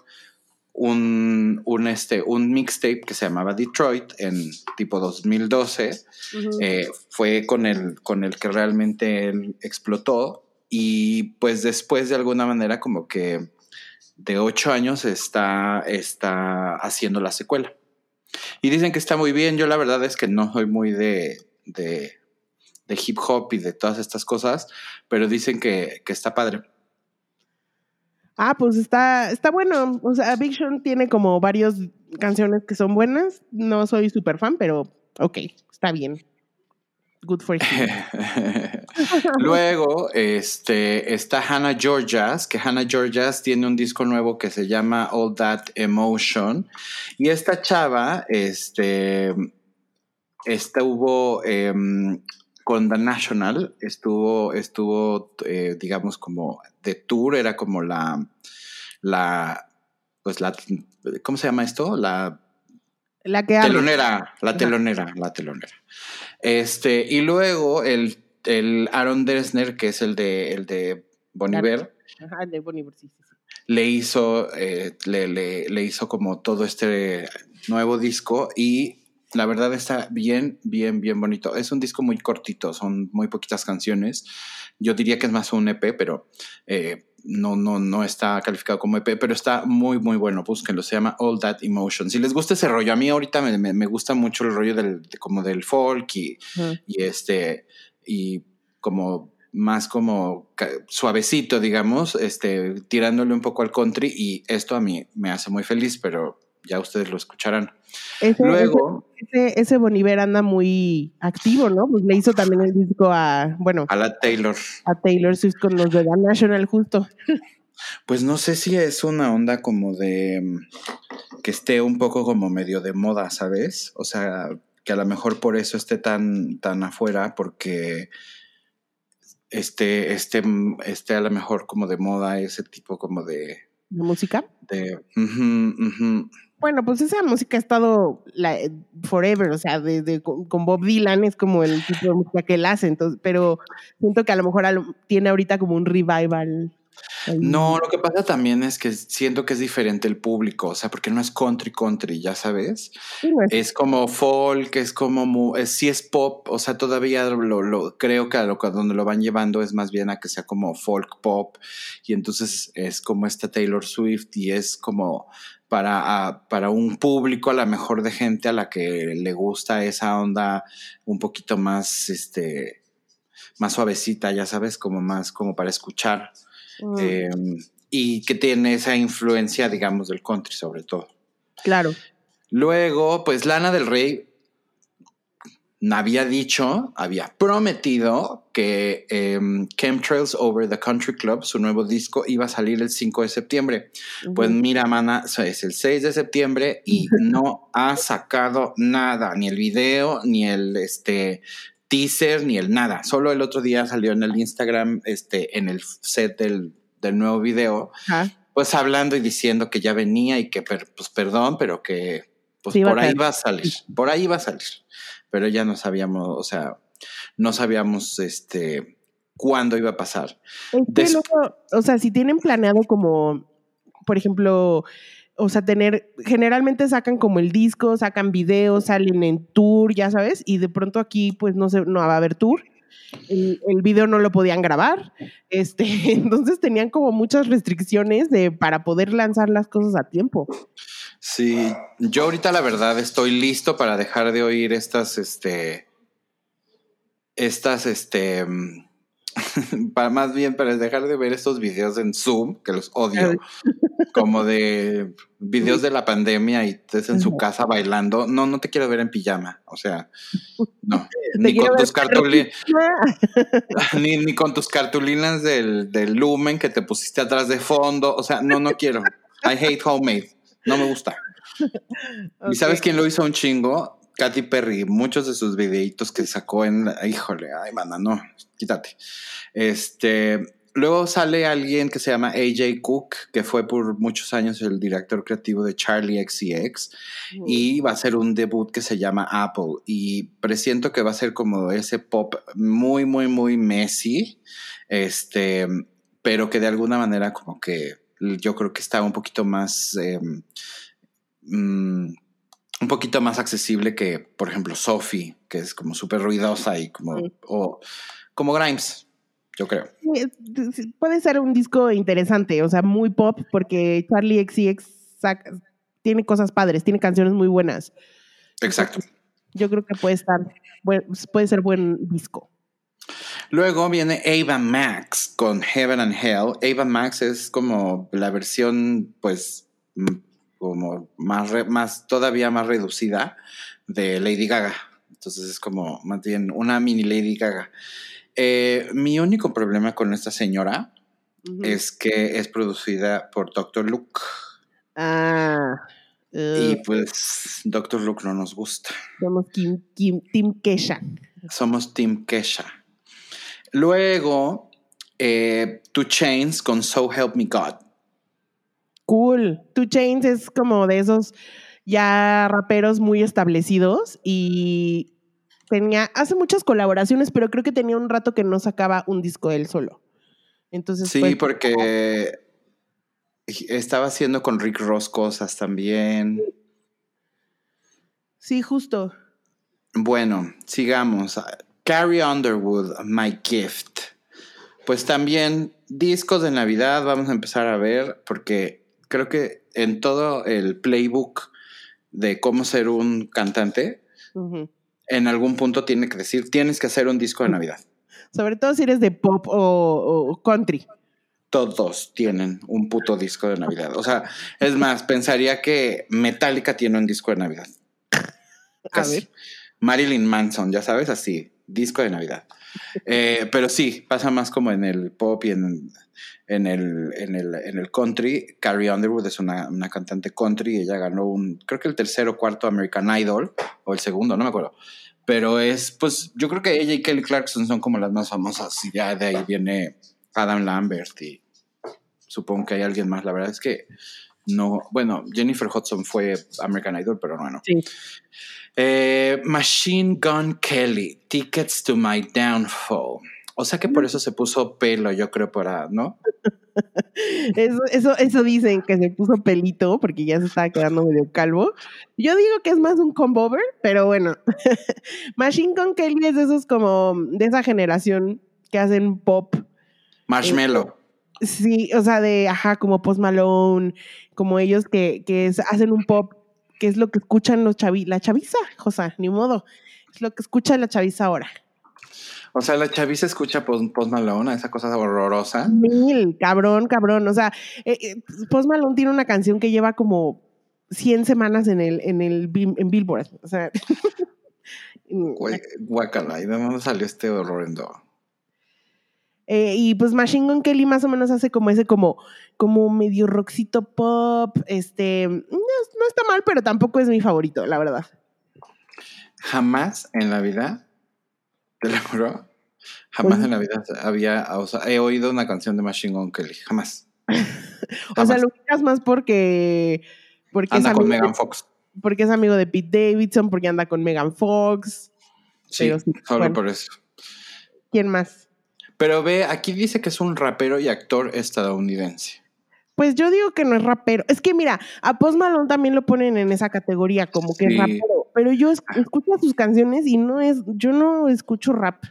un, un, este, un mixtape que se llamaba Detroit en tipo 2012. Eh, fue con el, con el que realmente él explotó y pues después de alguna manera como que de ocho años está, está haciendo la secuela. Y dicen que está muy bien. Yo la verdad es que no soy muy de, de, de hip hop y de todas estas cosas, pero dicen que, que está padre. Ah, pues está, está bueno. O sea, Big Sean tiene como varias canciones que son buenas. No soy súper fan, pero ok, está bien. Good for you. Luego, este, está Hannah Georgias, que Hannah Georgias tiene un disco nuevo que se llama All That Emotion. Y esta chava, este, estuvo em, con The National, estuvo, estuvo, eh, digamos, como de tour, era como la, la, pues la, ¿cómo se llama esto? La, la que telonera, la telonera, la telonera. Este, y luego el, el Aaron Dresner, que es el de, el de Boniver. Ajá, el de Boniver, sí, sí, Le hizo, eh, le, le, le hizo como todo este nuevo disco y la verdad está bien, bien, bien bonito. Es un disco muy cortito, son muy poquitas canciones. Yo diría que es más un EP, pero eh, no, no, no está calificado como EP, pero está muy, muy bueno. Búsquenlo, se llama All That Emotion. Si les gusta ese rollo, a mí ahorita me, me, gusta mucho el rollo del, como del folk y, y este, y como más como suavecito, digamos, este, tirándole un poco al country y esto a mí me hace muy feliz, pero ya ustedes lo escucharán. Luego. Ese, ese, Boniver anda muy activo, ¿no? Pues le hizo también el disco a, bueno. A la Taylor. A Taylor Swift con los de la National, justo. Pues no sé si es una onda como de mm, que esté un poco como medio de moda, ¿sabes? O sea, que a lo mejor por eso esté tan, tan afuera, porque este, este, este a lo mejor como de moda ese tipo como de... ¿De música? De... Bueno, pues esa música ha estado la, forever, o sea, desde con Bob Dylan es como el tipo de música que él hace, entonces, pero siento que a lo mejor tiene ahorita como un revival. No, lo que pasa también es que siento que es diferente el público, o sea, porque no es country country, ya sabes. es. como folk, es como, es, sí es pop, o sea, todavía lo, lo creo que a lo, donde lo van llevando es más bien a que sea como folk pop, y entonces es como esta Taylor Swift y es como para, para un público a lo mejor de gente a la que le gusta esa onda un poquito más, este, más suavecita, ya sabes, como más como para escuchar. Mm. Em, y que tiene esa influencia, digamos, del country sobre todo. Claro. Luego, pues Lana del Rey había dicho, había prometido que em, Chemtrails Over the Country Club, su nuevo disco, iba a salir el 5 de septiembre. Pues mira, mana, es el 6 de septiembre y no ha sacado nada, ni el video, ni el este, teaser, ni el nada. Solo el otro día salió en el Instagram, este, en el set del, nuevo video, pues hablando y diciendo que ya venía y que, pues perdón, pero que pues por ahí va a salir, por ahí va a salir pero ya no sabíamos, o sea, no sabíamos este cuándo iba a pasar. o sea, si tienen planeado como, por ejemplo, o sea, tener, generalmente sacan como el disco, sacan videos, salen en tour, ya sabes, y de pronto aquí pues no, se, no va a haber tour. El, el, video no lo podían grabar, este, entonces tenían como muchas restricciones de, para poder lanzar las cosas a tiempo. Sí, yo ahorita la verdad estoy listo para dejar de oír estas, este, estas, este, para más bien para dejar de ver estos videos en Zoom, que los odio, como de videos de la pandemia y estés en su casa bailando. No, no te quiero ver en pijama. O sea, no. Ni con tus cartulinas. ni, ni, con tus cartulinas del, del lumen que te pusiste atrás de fondo. O sea, no, no quiero. I hate homemade. No me gusta. ¿Y sabes quién lo hizo un chingo? Katy Perry, muchos de sus videitos que sacó en, híjole, ay, manda, no, quítate. Este, luego sale alguien que se llama AJ Cook, que fue por muchos años el director creativo de Charlie XCX, y va a ser un debut que se llama Apple. Y presiento que va a ser como ese pop muy, muy, muy messy, este, pero que de alguna manera como que yo creo que está un poquito más... Em, mm, un poquito más accesible que, por ejemplo, Sophie, que es como súper ruidosa y como, o como Grimes, yo creo. Puede ser un disco interesante, o sea, muy pop, porque Charlie XCX tiene cosas padres, tiene canciones muy buenas. Exacto. Yo creo que puede estar, puede ser buen disco. Luego viene Ava Max con Heaven and Hell. Ava Max es como la versión, pues, como más, más, todavía más reducida de Lady Gaga. Entonces es como más bien una mini Lady Gaga. Eh, mi único problema con esta señora es que es producida por Dr. Luke. Ah. Y pues Dr. Luke no nos gusta. Somos Team Kesha. Somos Team Kesha. Luego, eh, Two Chains con So Help Me God. Cool. Two Chains es como de esos ya raperos muy establecidos y tenía, hace muchas colaboraciones, pero creo que tenía un rato que no sacaba un disco él solo. Entonces. Sí, porque estaba haciendo con Rick Ross cosas también. Sí, justo. Bueno, sigamos. Carrie Underwood, My Gift. Pues también discos de Navidad vamos a empezar a ver porque creo que en todo el playbook de cómo ser un cantante, en algún punto tiene que decir, tienes que hacer un disco de Navidad. Sobre todo si eres de pop o, country. Todos tienen un puto disco de Navidad. O sea, es más, pensaría que Metallica tiene un disco de Navidad. Casi. Marilyn Manson, ya sabes, así, disco de Navidad. Eh, pero sí, pasa más como en el pop y en en el, en el, en el country. Carrie Underwood es una, una, cantante country. Ella ganó un, creo que el tercero o cuarto American Idol, o el segundo, no me acuerdo. Pero es, pues, yo creo que ella y Kelly Clarkson son como las más famosas. Y ya de ahí viene Adam Lambert y supongo que hay alguien más. La verdad es que no, bueno, Jennifer Hudson fue American Idol, pero bueno. Sí. Eh, Machine Gun Kelly, Tickets to My Downfall. O sea que por eso se puso pelo, yo creo, para, ¿no? Eso, eso, eso dicen que se puso pelito porque ya se estaba quedando medio calvo. Yo digo que es más un combover, pero bueno. Machine Gun Kelly es de esos como de esa generación que hacen pop. Marshmallow. Eh, sí, o sea, de ajá, como Post Malone, como ellos que, que hacen un pop, que es lo que escuchan los chavi, la chaviza, Josa, ni modo. Es lo que escucha la chaviza ahora. O sea, la chaviza escucha Post, Malone, esa cosa horrorosa. Mil, cabrón, cabrón. O sea, eh, eh, Post Malone tiene una canción que lleva como 100 semanas en el, en el en Billboard. O sea. Guacala, ¿y de dónde salió este horror en eh, y pues Machine Gun Kelly más o menos hace como ese como, como medio rockcito pop. Este no, no está mal, pero tampoco es mi favorito, la verdad. Jamás en la vida te lo juro. Jamás en la vida había, o sea, he oído una canción de Machine Gun Kelly, jamás. o sea, lo ubicas más porque, porque anda con Megan Fox. Porque es amigo de Pete Davidson, porque anda con Megan Fox. Sí, solo por eso. ¿Quién más? Pero ve, aquí dice que es un rapero y actor estadounidense. Pues yo digo que no es rapero. Es que mira, a Post Malone también lo ponen en esa categoría, como que es rapero. Pero yo ah. escucho sus canciones y no es, yo no escucho rap.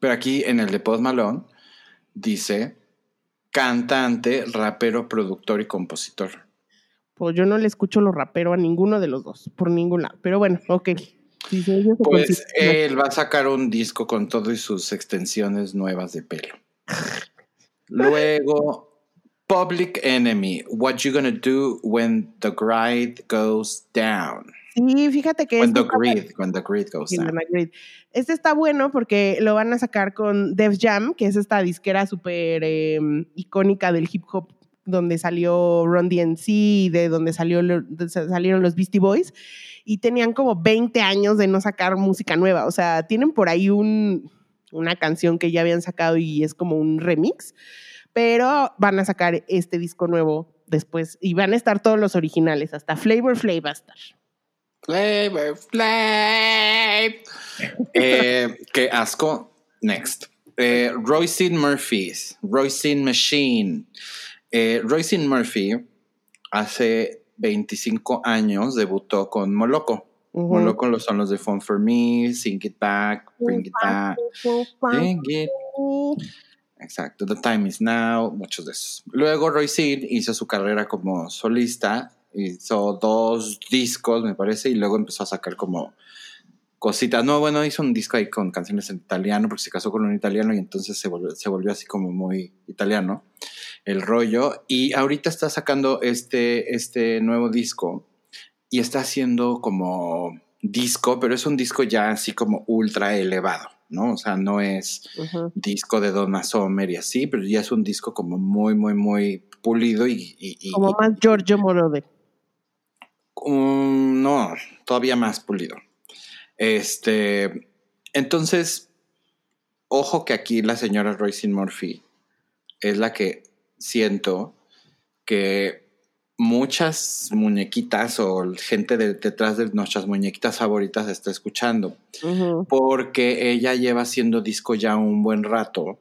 Pero aquí en el de Post Malone dice cantante, rapero, productor y compositor. Pues yo no le escucho lo rapero a ninguno de los dos, por ningún lado. Pero bueno, ok. Pues él va a sacar un disco con todo y sus extensiones nuevas de pelo. Luego, Public Enemy, What You Gonna Do When the Grid Goes Down. Sí, fíjate que... When, the grid, when the grid goes down. Este está bueno porque lo van a sacar con Def Jam, que es esta disquera súper em, icónica del hip hop donde salió Ron DNC y de donde salió, salieron los Beastie Boys y tenían como 20 años de no sacar música nueva. O sea, tienen por ahí un, una canción que ya habían sacado y es como un remix, pero van a sacar este disco nuevo después y van a estar todos los originales, hasta Flavor Flav va a estar. Flavor Flav. eh, qué asco. Next. Eh, Royce Murphys, Royce Machine. Eh, Royce Murphy hace 25 años debutó con Moloco. Moloco son los de Fun for Me, Sing It Back, Bring It Back, Sing It. Exacto, The Time Is Now, muchos de esos. Luego Royce hizo su carrera como solista, hizo dos discos, me parece, y luego empezó a sacar como cositas. No, bueno, hizo un disco ahí con canciones en italiano, porque se casó con un italiano y entonces se volvió, se volvió así como muy italiano el rollo. Y ahorita está sacando este, este nuevo disco y está haciendo como disco, pero es un disco ya así como ultra elevado, ¿no? O sea, no es disco de Donna Sommer y así, pero ya es un disco como muy, muy, muy pulido y... como más Giorgio Moroder. Um, no, todavía más pulido. Este, entonces, ojo que aquí la señora Royce Murphy es la que siento que muchas muñequitas o gente detrás de nuestras muñequitas favoritas está escuchando, porque ella lleva haciendo disco ya un buen rato.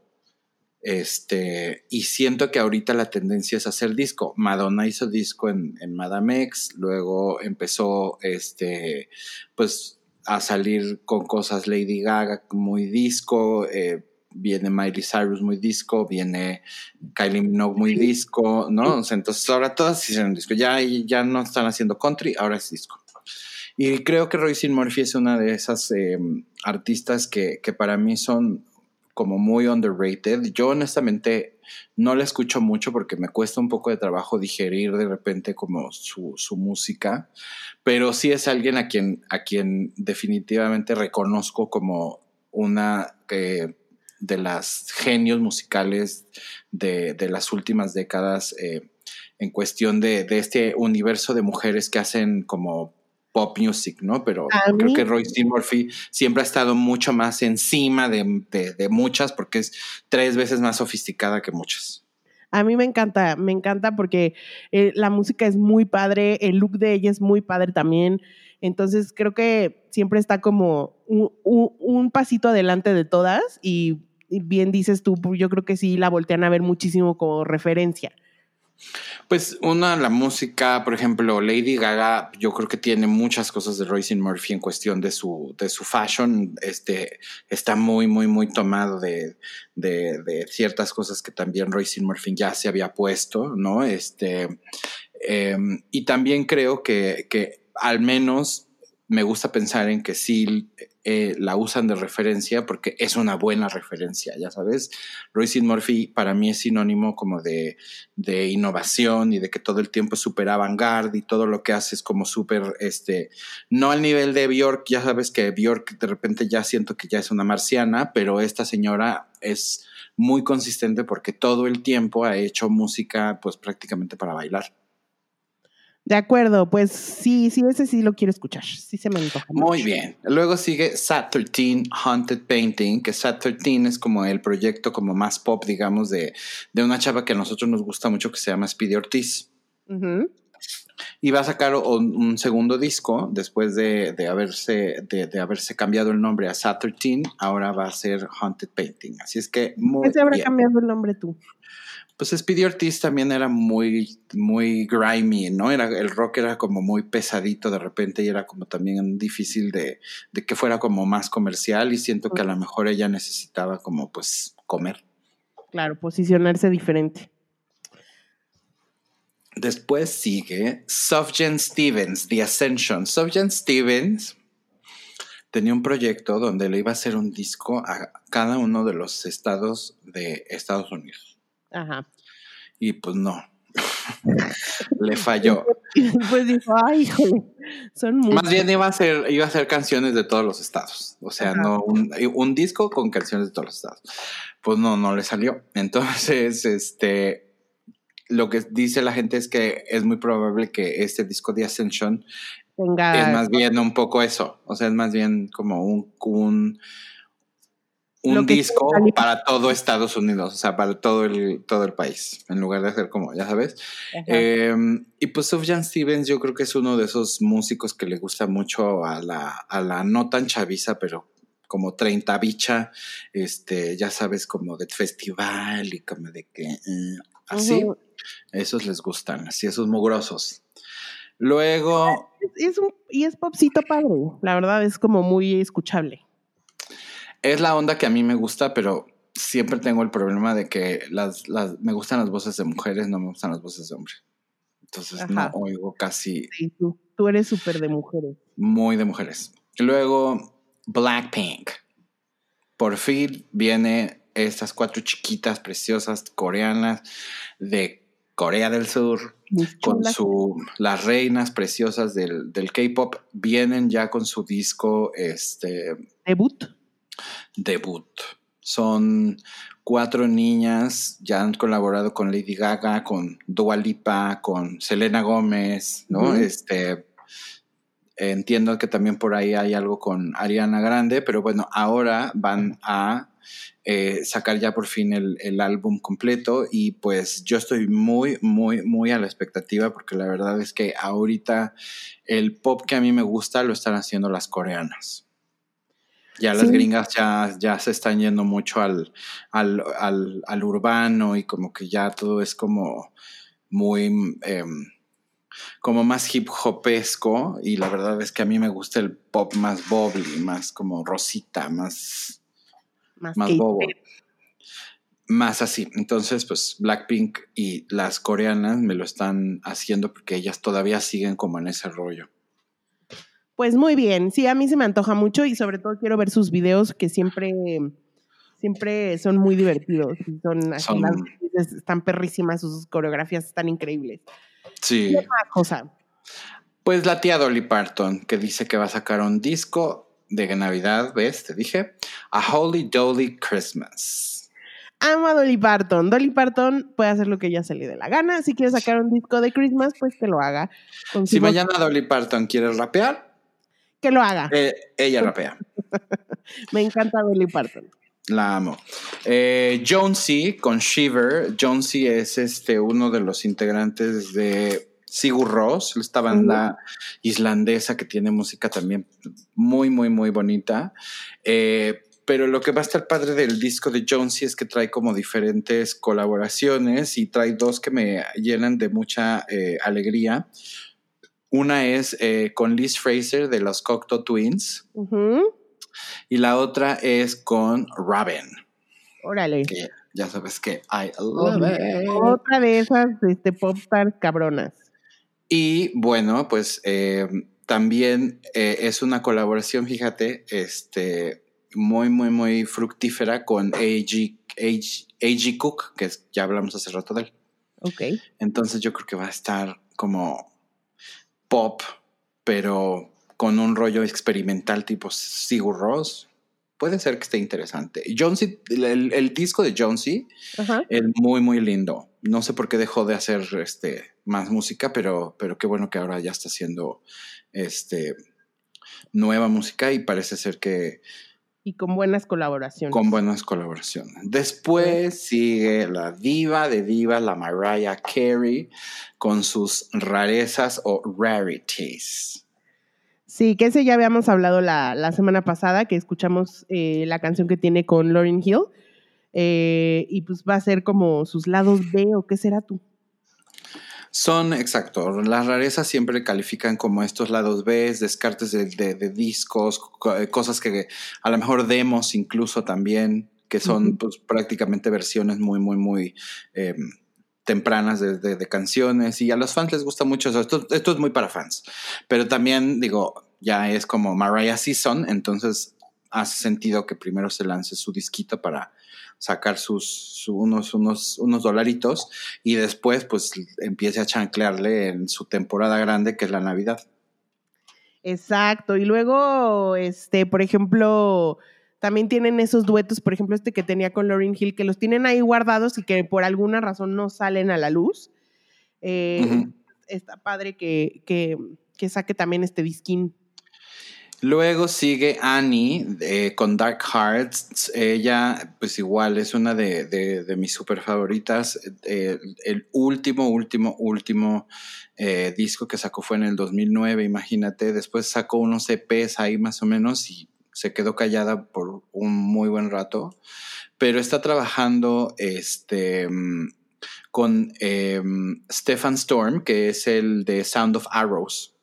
Este, y siento que ahorita la tendencia es hacer disco. Madonna hizo disco en, en Madame X, luego empezó este, pues a salir con cosas Lady Gaga muy disco, eh, viene Miley Cyrus muy disco, viene Kylie Minogue muy disco, ¿no? entonces ahora todas hicieron disco, ya, ya no están haciendo country, ahora es disco. Y creo que Royce Murphy es una de esas em, artistas que, que, para mí son como muy underrated. Yo honestamente no la escucho mucho porque me cuesta un poco de trabajo digerir de repente como su, su música, pero sí es alguien a quien, a quien definitivamente reconozco como una que de las genios musicales de, las últimas décadas eh, en cuestión de, este universo de mujeres que hacen como pop music, ¿no? Pero creo que Royce Murphy siempre ha estado mucho más encima de, muchas porque es tres veces más sofisticada que muchas. A mí me encanta, me encanta porque eh, la música es muy padre, el look de ella es muy padre también. Entonces creo que siempre está como un pasito adelante de todas y bien dices tú, pues, yo creo que sí la voltean a ver muchísimo como referencia. Pues una, la música, por ejemplo, Lady Gaga, yo creo que tiene muchas cosas de Royce Murphy en cuestión de su, de su fashion. Este, está muy, muy, muy tomado de, de, ciertas cosas que también Royce Murphy ya se había puesto, ¿no? Este, em, y también creo que, que al menos me gusta pensar en que sí eh, la usan de referencia porque es una buena referencia, ya sabes. Royce Murphy para mí es sinónimo como de, de innovación y de que todo el tiempo es súper avant-garde y todo lo que hace es como súper, este, no al nivel de Bjork, ya sabes que Bjork de repente ya siento que ya es una marciana, pero esta señora es muy consistente porque todo el tiempo ha hecho música pues prácticamente para bailar. De acuerdo, pues sí, sí, ese sí lo quiero escuchar. Sí se me antoja. Muy bien. Luego sigue Sat 13 Haunted Painting, que Sat 13 es como el proyecto como más pop, digamos, de, de una chava que a nosotros nos gusta mucho que se llama Speedy Ortiz. Y va a sacar un, segundo disco después de, de haberse, de, de, haberse cambiado el nombre a Sat 13. Ahora va a ser Haunted Painting. Así es que muy ¿Qué se habrá cambiado el nombre tú? Pues Speedy Ortiz también era muy, muy grimy, ¿no? Era, el rock era como muy pesadito de repente y era como también difícil de, de que fuera como más comercial y siento que a lo mejor ella necesitaba como pues comer. Claro, posicionarse diferente. Después sigue Sofjan Stevens, The Ascension. Sofjan Stevens tenía un proyecto donde le iba a hacer un disco a cada uno de los estados de Estados Unidos. Ajá. Y pues no. le falló. Pues dijo, ay, híjole, son muchos. Más bien iba a hacer, iba a hacer canciones de todos los estados. O sea, no un, un, disco con canciones de todos los estados. Pues no, no le salió. Entonces, este, lo que dice la gente es que es muy probable que este disco de Ascension es más bien un poco eso. O sea, es más bien como un, un, un disco para todo Estados Unidos, o sea, para todo el, todo el país, en lugar de hacer como, ya sabes. Em, y pues Sufjan Stevens yo creo que es uno de esos músicos que le gusta mucho a la, a la no tan chaviza, pero como 30 bicha, este, ya sabes, como de festival y como de que, eh, así, esos les gustan, así, esos mugrosos. Luego. Es un, y es popcito padre. La verdad es como muy escuchable. Es la onda que a mí me gusta, pero siempre tengo el problema de que las, las, me gustan las voces de mujeres, no me gustan las voces de hombres. Entonces no oigo casi. Sí, tú, tú eres súper de mujeres. Muy de mujeres. Luego, Blackpink. Por fin viene estas cuatro chiquitas preciosas coreanas de Corea del Sur, con su, las reinas preciosas del, del K-pop, vienen ya con su disco este, debut. Debut. Son cuatro niñas, ya han colaborado con Lady Gaga, con Dua Lipa, con Selena Gómez, ¿no? Este entiendo que también por ahí hay algo con Ariana Grande, pero bueno, ahora van a eh, sacar ya por fin el, álbum completo y pues yo estoy muy, muy, muy a la expectativa porque la verdad es que ahorita el pop que a mí me gusta lo están haciendo las coreanas. Ya las gringas ya, ya se están yendo mucho al, al, urbano y como que ya todo es como muy... Em, como más hip hopesco y la verdad es que a mí me gusta el pop más bubbly, más como rosita, más más, bobo. Más así. Entonces, pues Blackpink y las coreanas me lo están haciendo porque ellas todavía siguen como en ese rollo. Pues muy bien, sí, a mí se me antoja mucho y sobre todo quiero ver sus videos que siempre, siempre son muy divertidos. Son, están perrísimas, sus coreografías están increíbles. Sí. cosa? Pues la tía Dolly Parton, que dice que va a sacar un disco de Navidad, ¿ves? Te dije. A Holy Dolly Christmas. Amo a Dolly Parton. Dolly Parton puede hacer lo que ella se le dé la gana. Si quiere sacar un disco de Christmas, pues que lo haga. si mañana Dolly Parton quiere rapear, que lo haga. Eh, ella rapea. Me encanta Dolly Parton. La amo. Eh, Jonesy con Shiver. Jonesy es este, uno de los integrantes de Sigur Ross, esta banda islandesa que tiene música también muy, muy, muy bonita. Eh, pero lo que va a estar padre del disco de Jonesy es que trae como diferentes colaboraciones y trae dos que me llenan de mucha eh, alegría. Una es eh, con Liz Fraser de los Cocteau Twins y la otra es con Robin. Órale. ya sabes que I love Otra de esas este, pop stars cabronas. Y bueno, pues eh, también eh, es una colaboración, fíjate, este, muy, muy, muy fructífera con A.G. Cook, que ya hablamos hace rato de él. Ok. Entonces yo creo que va a estar como pop, pero con un rollo experimental tipo Sigur Ross. Puede ser que esté interesante. Jonesy, el, disco de Jonesy es muy, muy lindo. No sé por qué dejó de hacer este más música, pero, pero qué bueno que ahora ya está haciendo este, nueva música y parece ser que... Y con buenas colaboraciones. Con buenas colaboraciones. Después sigue la diva de divas, la Mariah Carey, con sus rarezas o rarities. Sí, que ese ya habíamos hablado la, semana pasada, que escuchamos eh, la canción que tiene con Lauryn Hill. Eh, y pues va a ser como sus lados B o qué será tú. Son, exacto, las rarezas siempre califican como estos lados B, descartes de, discos, eh, cosas que a lo mejor demos incluso también, que son pues, prácticamente versiones muy, muy, muy em, tempranas de, canciones y a los fans les gusta mucho eso. Esto, esto es muy para fans, pero también digo, ya es como Mariah Season, entonces hace sentido que primero se lance su disquito para sacar sus, unos, unos, unos dolaritos y después pues empiece a chanclearle en su temporada grande que es la Navidad. Exacto. Y luego, este, por ejemplo, también tienen esos duetos, por ejemplo, este que tenía con Lauryn Hill, que los tienen ahí guardados y que por alguna razón no salen a la luz. Eh, está padre que, que, que, saque también este disquín. Luego sigue Annie eh, con Dark Hearts. Ella, pues igual, es una de, mis super favoritas. Eh, el último, último, último eh, disco que sacó fue en el 2009, imagínate. Después sacó unos EPs ahí más o menos y se quedó callada por un muy buen rato. Pero está trabajando este, con Stefan Storm, que es el de Sound of Arrows.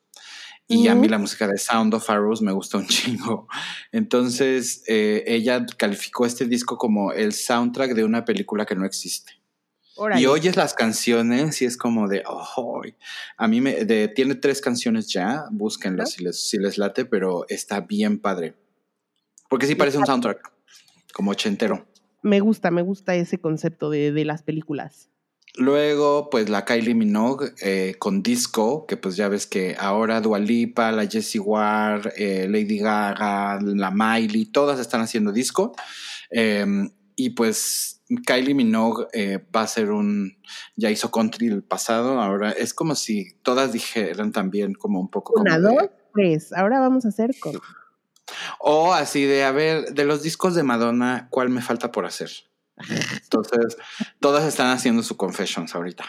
Y a mí la música de Sound of Arrows me gusta un chingo. Entonces, eh, ella calificó este disco como el soundtrack de una película que no existe. Y oyes las canciones y es como de, oh, a mí me, tiene tres canciones ya, búsquenlas si, les, si les late, pero está bien padre. Porque sí parece un soundtrack, como ochentero. Me gusta, me gusta ese concepto de, de las películas. Luego, pues la Kylie Minogue eh, con Disco, que pues ya ves que ahora Dualipa, la Jessie Ward, eh, Lady Gaga, la Miley, todas están haciendo disco. Em, y pues Kylie Minogue eh, va a ser un, ya hizo country el pasado, ahora es como si todas dijeran también como un poco... Una, dos, tres, ahora vamos a hacer con... O así de, a ver, de los discos de Madonna, ¿cuál me falta por hacer? Entonces, todas están haciendo su confessions ahorita.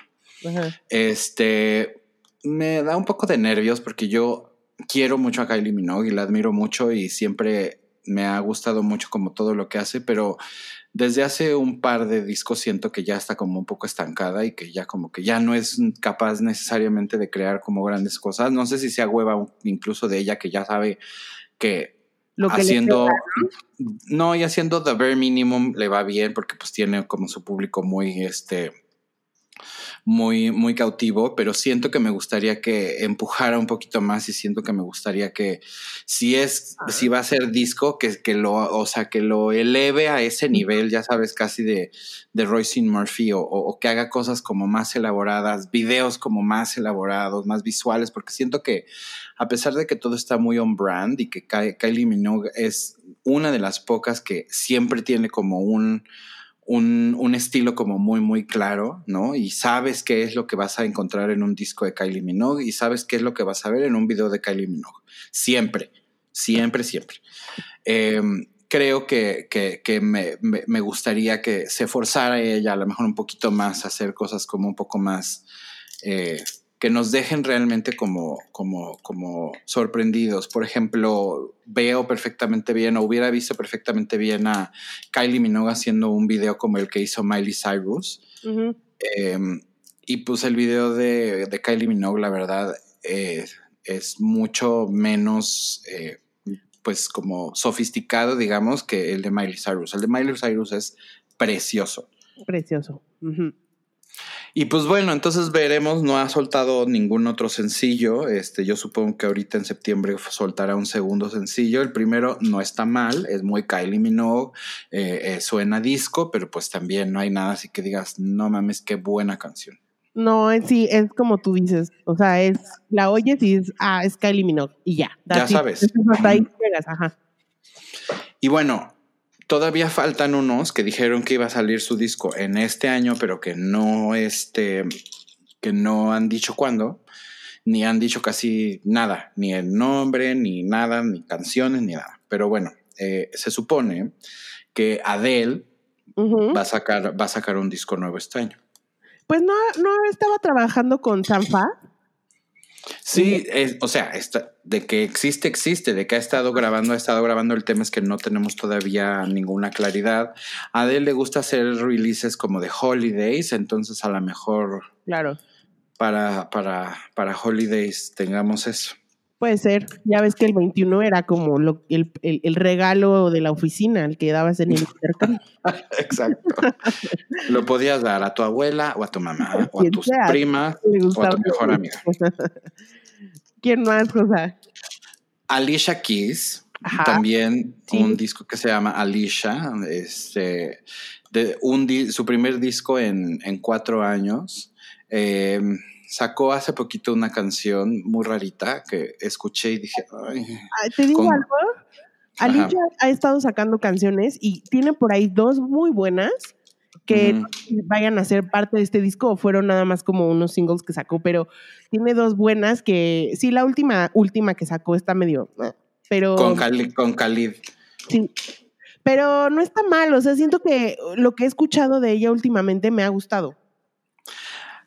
Este, me da un poco de nervios porque yo quiero mucho a Kylie Minogue y la admiro mucho y siempre me ha gustado mucho como todo lo que hace, pero desde hace un par de discos siento que ya está como un poco estancada y que ya como que ya no es capaz necesariamente de crear como grandes cosas. No sé si sea hueva incluso de ella que ya sabe que haciendo ¿no? y haciendo the bare minimum le va bien porque pues tiene como su público muy este muy muy cautivo pero siento que me gustaría que empujara un poquito más y siento que me gustaría que si es si va a ser disco que, que lo o sea que lo eleve a ese nivel ya sabes casi de de Royce Murphy o, o, que haga cosas como más elaboradas videos como más elaborados más visuales porque siento que a pesar de que todo está muy on brand y que Kylie Minogue es una de las pocas que siempre tiene como un, un, estilo como muy, muy claro, ¿no? Y sabes qué es lo que vas a encontrar en un disco de Kylie Minogue y sabes qué es lo que vas a ver en un video de Kylie Minogue. Siempre, siempre, siempre. Em, creo que, que, me, me, gustaría que se forzara ella a lo mejor un poquito más a hacer cosas como un poco más... Eh, que nos dejen realmente como, como, como sorprendidos. Por ejemplo, veo perfectamente bien o hubiera visto perfectamente bien a Kylie Minogue haciendo un video como el que hizo Miley Cyrus. Em, y pues el video de, de Kylie Minogue, la verdad, eh, es mucho menos, eh, pues como sofisticado, digamos, que el de Miley Cyrus. El de Miley Cyrus es precioso. Precioso. Y pues bueno, entonces veremos, no ha soltado ningún otro sencillo. Este, yo supongo que ahorita en septiembre soltará un segundo sencillo. El primero no está mal, es muy Kylie Minogue, eh, eh, suena disco, pero pues también no hay nada así que digas, no mames, qué buena canción. No, sí, es como tú dices, o sea, es, la oyes y es, ah, es Kylie Minogue y ya. Ya sabes. Y bueno, Todavía faltan unos que dijeron que iba a salir su disco en este año, pero que no, este, que no han dicho cuándo, ni han dicho casi nada, ni el nombre, ni nada, ni canciones, ni nada. Pero bueno, eh, se supone que Adele va, a sacar, va a sacar un disco nuevo este año. Pues no, no estaba trabajando con Sanfa. Sí, o sea, de que existe, existe, de que ha estado grabando, ha estado grabando, el tema es que no tenemos todavía ninguna claridad. A Adele le gusta hacer releases como de holidays, entonces a lo mejor claro. para, para, para holidays tengamos eso. Puede ser, ya ves que el 21 era como lo, el, el, regalo de la oficina, el que dabas en el intercambio. Exacto. lo podías dar a tu abuela o a tu mamá o a tus primas o a tu mejor amiga. ¿Quién más, José? Alicia Keys, también un disco que se llama Alicia, este, de un su primer disco en, cuatro años. Eh, sacó hace poquito una canción muy rarita que escuché y dije, Ay, ¿te digo algo? Alicia ha estado sacando canciones y tiene por ahí dos muy buenas que vayan a ser parte de este disco o fueron nada más como unos singles que sacó, pero tiene dos buenas que sí, la última, última que sacó está medio, eh, pero... Con Khalid. Con Khalid. Sí, pero no está mal, o sea, siento que lo que he escuchado de ella últimamente me ha gustado.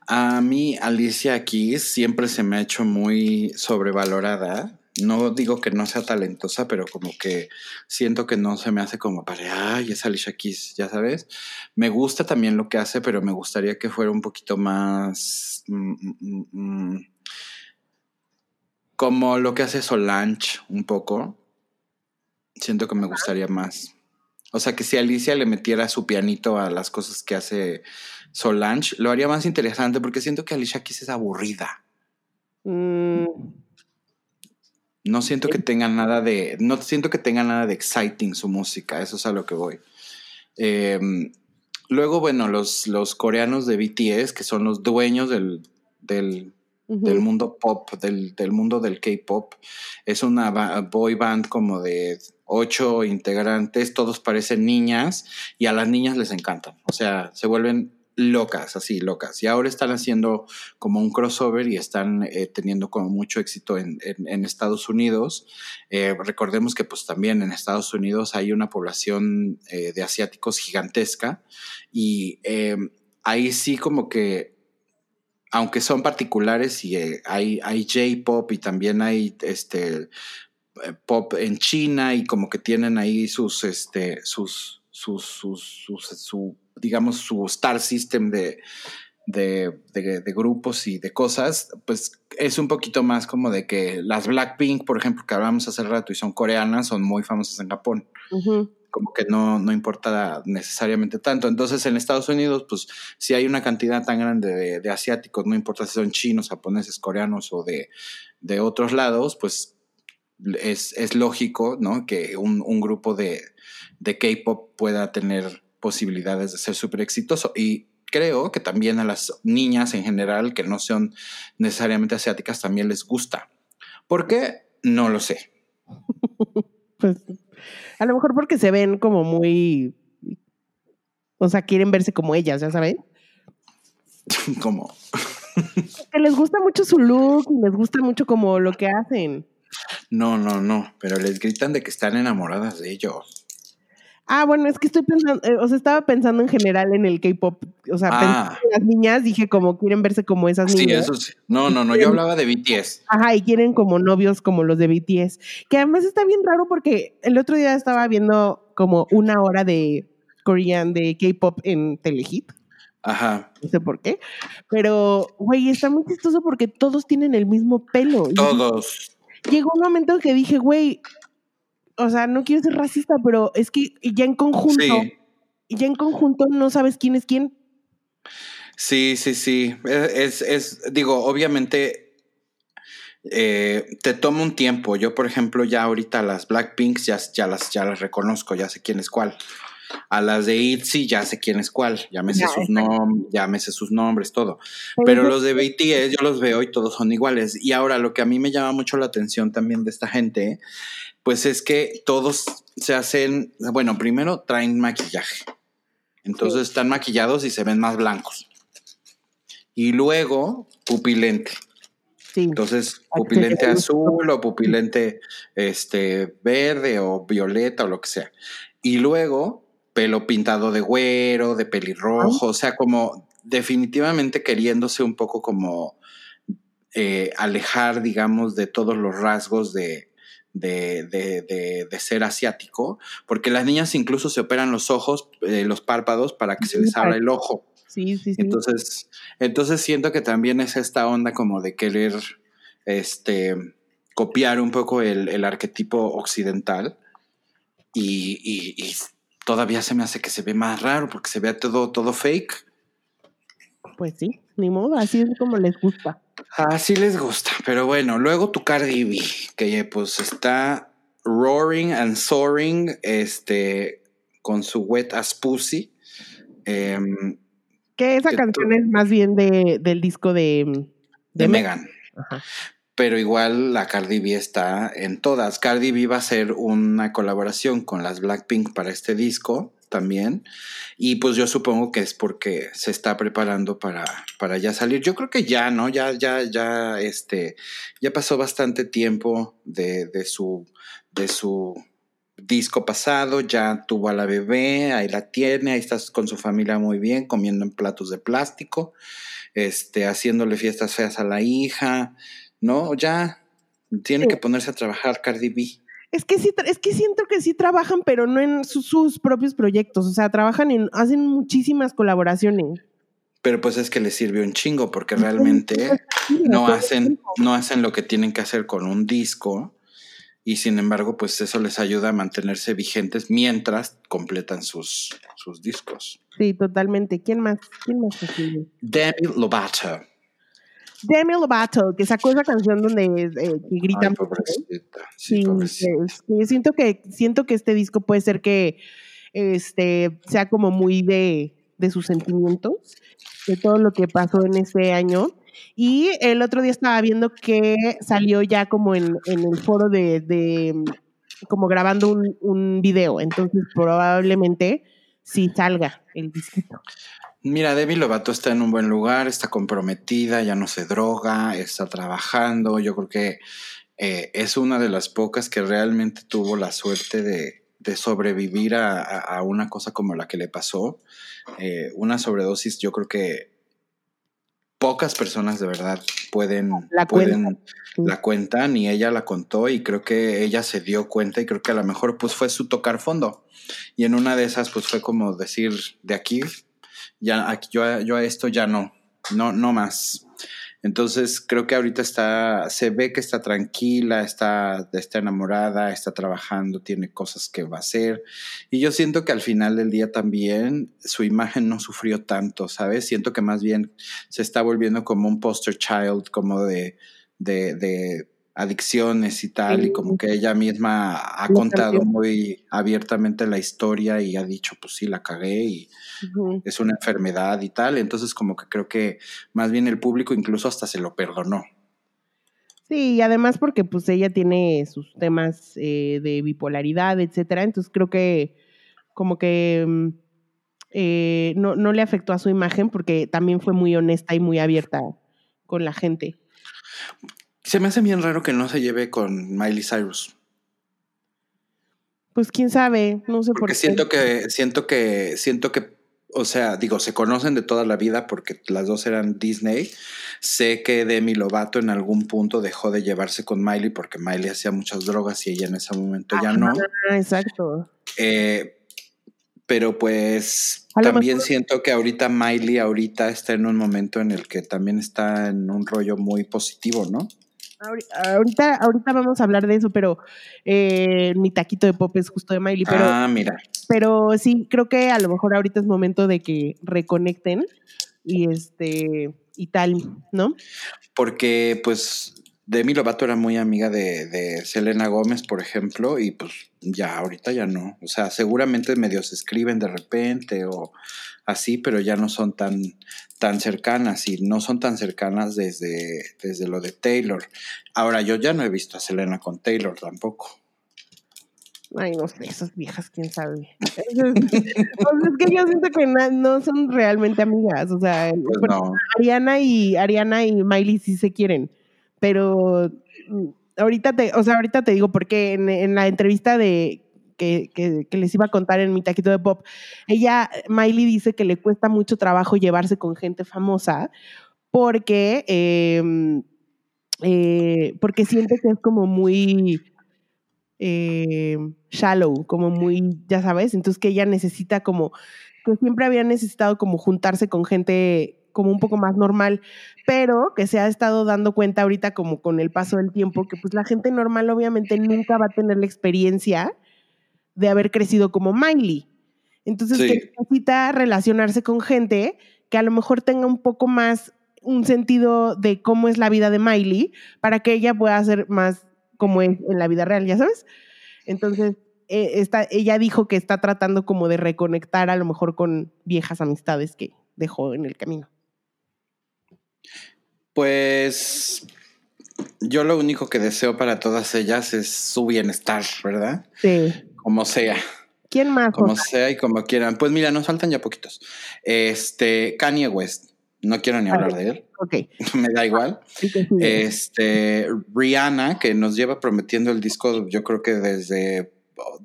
A mí, Alicia aquí siempre se me ha hecho muy sobrevalorada no digo que no sea talentosa, pero como que siento que no se me hace como para, ay, es Alicia Keys, ya sabes. Me gusta también lo que hace, pero me gustaría que fuera un poquito más mm, mm, mm, como lo que hace Solange un poco. Siento que me gustaría más. O sea, que si Alicia le metiera su pianito a las cosas que hace Solange, lo haría más interesante porque siento que Alicia Keys es aburrida. No siento que tenga nada de. No siento que tenga nada de exciting su música. Eso es a lo que voy. Em, luego, bueno, los, los coreanos de BTS, que son los dueños del, del, mundo pop, del, del mundo del K-pop. Es una boy band como de ocho integrantes, todos parecen niñas y a las niñas les encantan. O sea, se vuelven locas, así, locas. Y ahora están haciendo como un crossover y están eh, teniendo como mucho éxito en, Estados Unidos. Eh, recordemos que pues también en Estados Unidos hay una población eh, de asiáticos gigantesca y ahí sí como que, aunque son particulares y hay, hay J-Pop y también hay este pop en China y como que tienen ahí sus, este, sus, sus, sus, su digamos, su star system de, de, de, grupos y de cosas, pues es un poquito más como de que las Blackpink, por ejemplo, que hablamos hace rato y son coreanas, son muy famosas en Japón. Como que no, no importa necesariamente tanto. Entonces, en Estados Unidos, pues si hay una cantidad tan grande de, asiáticos, no importa si son chinos, japoneses, coreanos o de, de otros lados, pues es, es lógico, ¿no? Que un, un grupo de, de K-pop pueda tener posibilidades de ser súper exitoso. Y creo que también a las niñas en general, que no son necesariamente asiáticas, también les gusta. ¿Por qué? No lo sé. pues a lo mejor porque se ven como muy... O sea, quieren verse como ellas, ¿ya saben? como... que les gusta mucho su look y les gusta mucho como lo que hacen. No, no, no, pero les gritan de que están enamoradas de ellos. Ah, bueno, es que estoy pensando, eh, o sea, estaba pensando en general en el K-pop, o sea, ah. en las niñas, dije como quieren verse como esas niñas. Sí, eso sí. No, no, no, yo hablaba de BTS. Ajá, y quieren como novios como los de BTS, que además está bien raro porque el otro día estaba viendo como una hora de Korean, de K-pop en Telehit. Ajá. No sé por qué, pero, güey, está muy chistoso porque todos tienen el mismo pelo. Todos. Llegó un momento en que dije, güey, o sea, no quiero ser racista, pero es que ya en conjunto, ya en conjunto no sabes quién es quién. Sí, sí, sí. Es, es digo, obviamente eh, te toma un tiempo. Yo, por ejemplo, ya ahorita las Blackpinks ya, ya, las, ya las reconozco, ya sé quién es cuál. A las de ITZY ya sé quién es cuál, ya me sé sus nombres, ya me sé sus nombres, todo. Pero los de BTS yo los veo y todos son iguales. Y ahora lo que a mí me llama mucho la atención también de esta gente pues es que todos se hacen, bueno, primero traen maquillaje. Entonces están maquillados y se ven más blancos. Y luego pupilente. Entonces, pupilente azul o pupilente este, verde o violeta o lo que sea. Y luego pelo pintado de güero, de pelirrojo, o sea, como definitivamente queriéndose un poco como eh, alejar, digamos, de todos los rasgos de, de, ser asiático, porque las niñas incluso se operan los ojos, eh, los párpados, para que se les abra el ojo. Sí, sí, sí. Entonces, entonces siento que también es esta onda como de querer este, copiar un poco el, arquetipo occidental y, todavía se me hace que se ve más raro porque se ve todo, todo fake. Pues sí, ni modo, así es como les gusta. Así les gusta, pero bueno, luego tu Cardi B, que pues está roaring and soaring, este, con su Wet as Pussy. Em, que esa canción es más bien de, del disco de, de, Megan. Pero igual la Cardi B está en todas. Cardi B va a hacer una colaboración con las Blackpink para este disco también. Y pues yo supongo que es porque se está preparando para, para ya salir. Yo creo que ya, ¿no? Ya, ya, ya, este, ya pasó bastante tiempo de, de su, de su disco pasado, ya tuvo a la bebé, ahí la tiene, ahí está con su familia muy bien, comiendo en platos de plástico, este, haciéndole fiestas feas a la hija, ¿no? Ya tiene que ponerse a trabajar Cardi B. Es que sí, es que siento que sí trabajan, pero no en sus propios proyectos. O sea, trabajan en, hacen muchísimas colaboraciones. Pero pues es que les sirve un chingo, porque realmente no hacen, no hacen lo que tienen que hacer con un disco. Y sin embargo, pues eso les ayuda a mantenerse vigentes mientras completan sus, sus discos. Sí, totalmente. ¿Quién más? ¿Quién más Demi Lovato. Demi Lovato, que sacó esa canción donde eh, gritan. Sí, siento que siento que este disco puede ser que este sea como muy de, de sus sentimientos, de todo lo que pasó en este año. Y el otro día estaba viendo que salió ya como en, el foro de, de como grabando un, un, video, entonces probablemente sí salga el disquito. Mira, Demi Lovato está en un buen lugar, está comprometida, ya no se droga, está trabajando. Yo creo que eh, es una de las pocas que realmente tuvo la suerte de, sobrevivir a, una cosa como la que le pasó. Eh, una sobredosis, yo creo que pocas personas de verdad pueden, la, pueden la cuentan y ella la contó y creo que ella se dio cuenta y creo que a lo mejor pues fue su tocar fondo. Y en una de esas pues fue como decir, de aquí ya yo, yo a esto ya no, no, no más. Entonces creo que ahorita está, se ve que está tranquila, está, está enamorada, está trabajando, tiene cosas que va a hacer. Y yo siento que al final del día también su imagen no sufrió tanto, ¿sabes? Siento que más bien se está volviendo como un poster child, como de, adicciones y tal, y como que ella misma ha contado muy abiertamente la historia y ha dicho, pues sí, la cagué y es una enfermedad y tal, entonces como que creo que más bien el público incluso hasta se lo perdonó. Sí, y además porque pues ella tiene sus temas eh, de bipolaridad, etcétera, entonces creo que como que mm, eh, no, no le afectó a su imagen porque también fue muy honesta y muy abierta con la gente. Se me hace bien raro que no se lleve con Miley Cyrus. Pues quién sabe, no sé por qué. Siento que, siento que, siento que, o sea, digo, se conocen de toda la vida porque las dos eran Disney. Sé que Demi Lovato en algún punto dejó de llevarse con Miley porque Miley hacía muchas drogas y ella en ese momento ya no. Exacto. Eh, pero pues también siento que ahorita Miley ahorita está en un momento en el que también está en un rollo muy positivo, ¿no? Ahorita, ahorita vamos a hablar de eso, pero eh, mi taquito de pop es justo de Miley. Pero, ah, mira. Pero sí, creo que a lo mejor ahorita es momento de que reconecten y este y tal, ¿no? Porque, pues, Demi Lovato era muy amiga de, de, Selena Gómez, por ejemplo, y pues ya ahorita ya no. O sea, seguramente medios escriben de repente o así, pero ya no son tan, tan cercanas y no son tan cercanas desde, desde lo de Taylor. Ahora, yo ya no he visto a Selena con Taylor tampoco. Ay, no sé, esas viejas, quién sabe. Pues es que yo siento que no, son realmente amigas. O sea, pues Ariana y Ariana y Miley sí se quieren. Pero mm, ahorita te, o sea, ahorita te digo porque en, en la entrevista de que, les iba a contar en mi taquito de pop. Ella, Miley dice que le cuesta mucho trabajo llevarse con gente famosa porque, em, eh, porque siente que es como muy em, shallow, como muy, ya sabes, entonces que ella necesita como, que siempre había necesitado como juntarse con gente como un poco más normal, pero que se ha estado dando cuenta ahorita como con el paso del tiempo que pues la gente normal obviamente nunca va a tener la experiencia de haber crecido como Miley. Entonces necesita relacionarse con gente que a lo mejor tenga un poco más un sentido de cómo es la vida de Miley para que ella pueda ser más como es en la vida real, ya sabes. Entonces, eh, ella dijo que está tratando como de reconectar a lo mejor con viejas amistades que dejó en el camino. Pues yo lo único que deseo para todas ellas es su bienestar, ¿verdad? Sí. Como sea. ¿Quién más? Como sea y como quieran. Pues mira, nos faltan ya poquitos. Este, Kanye West. No quiero ni hablar de él. Ok. Me da igual. Este, Rihanna, que nos lleva prometiendo el disco, yo creo que desde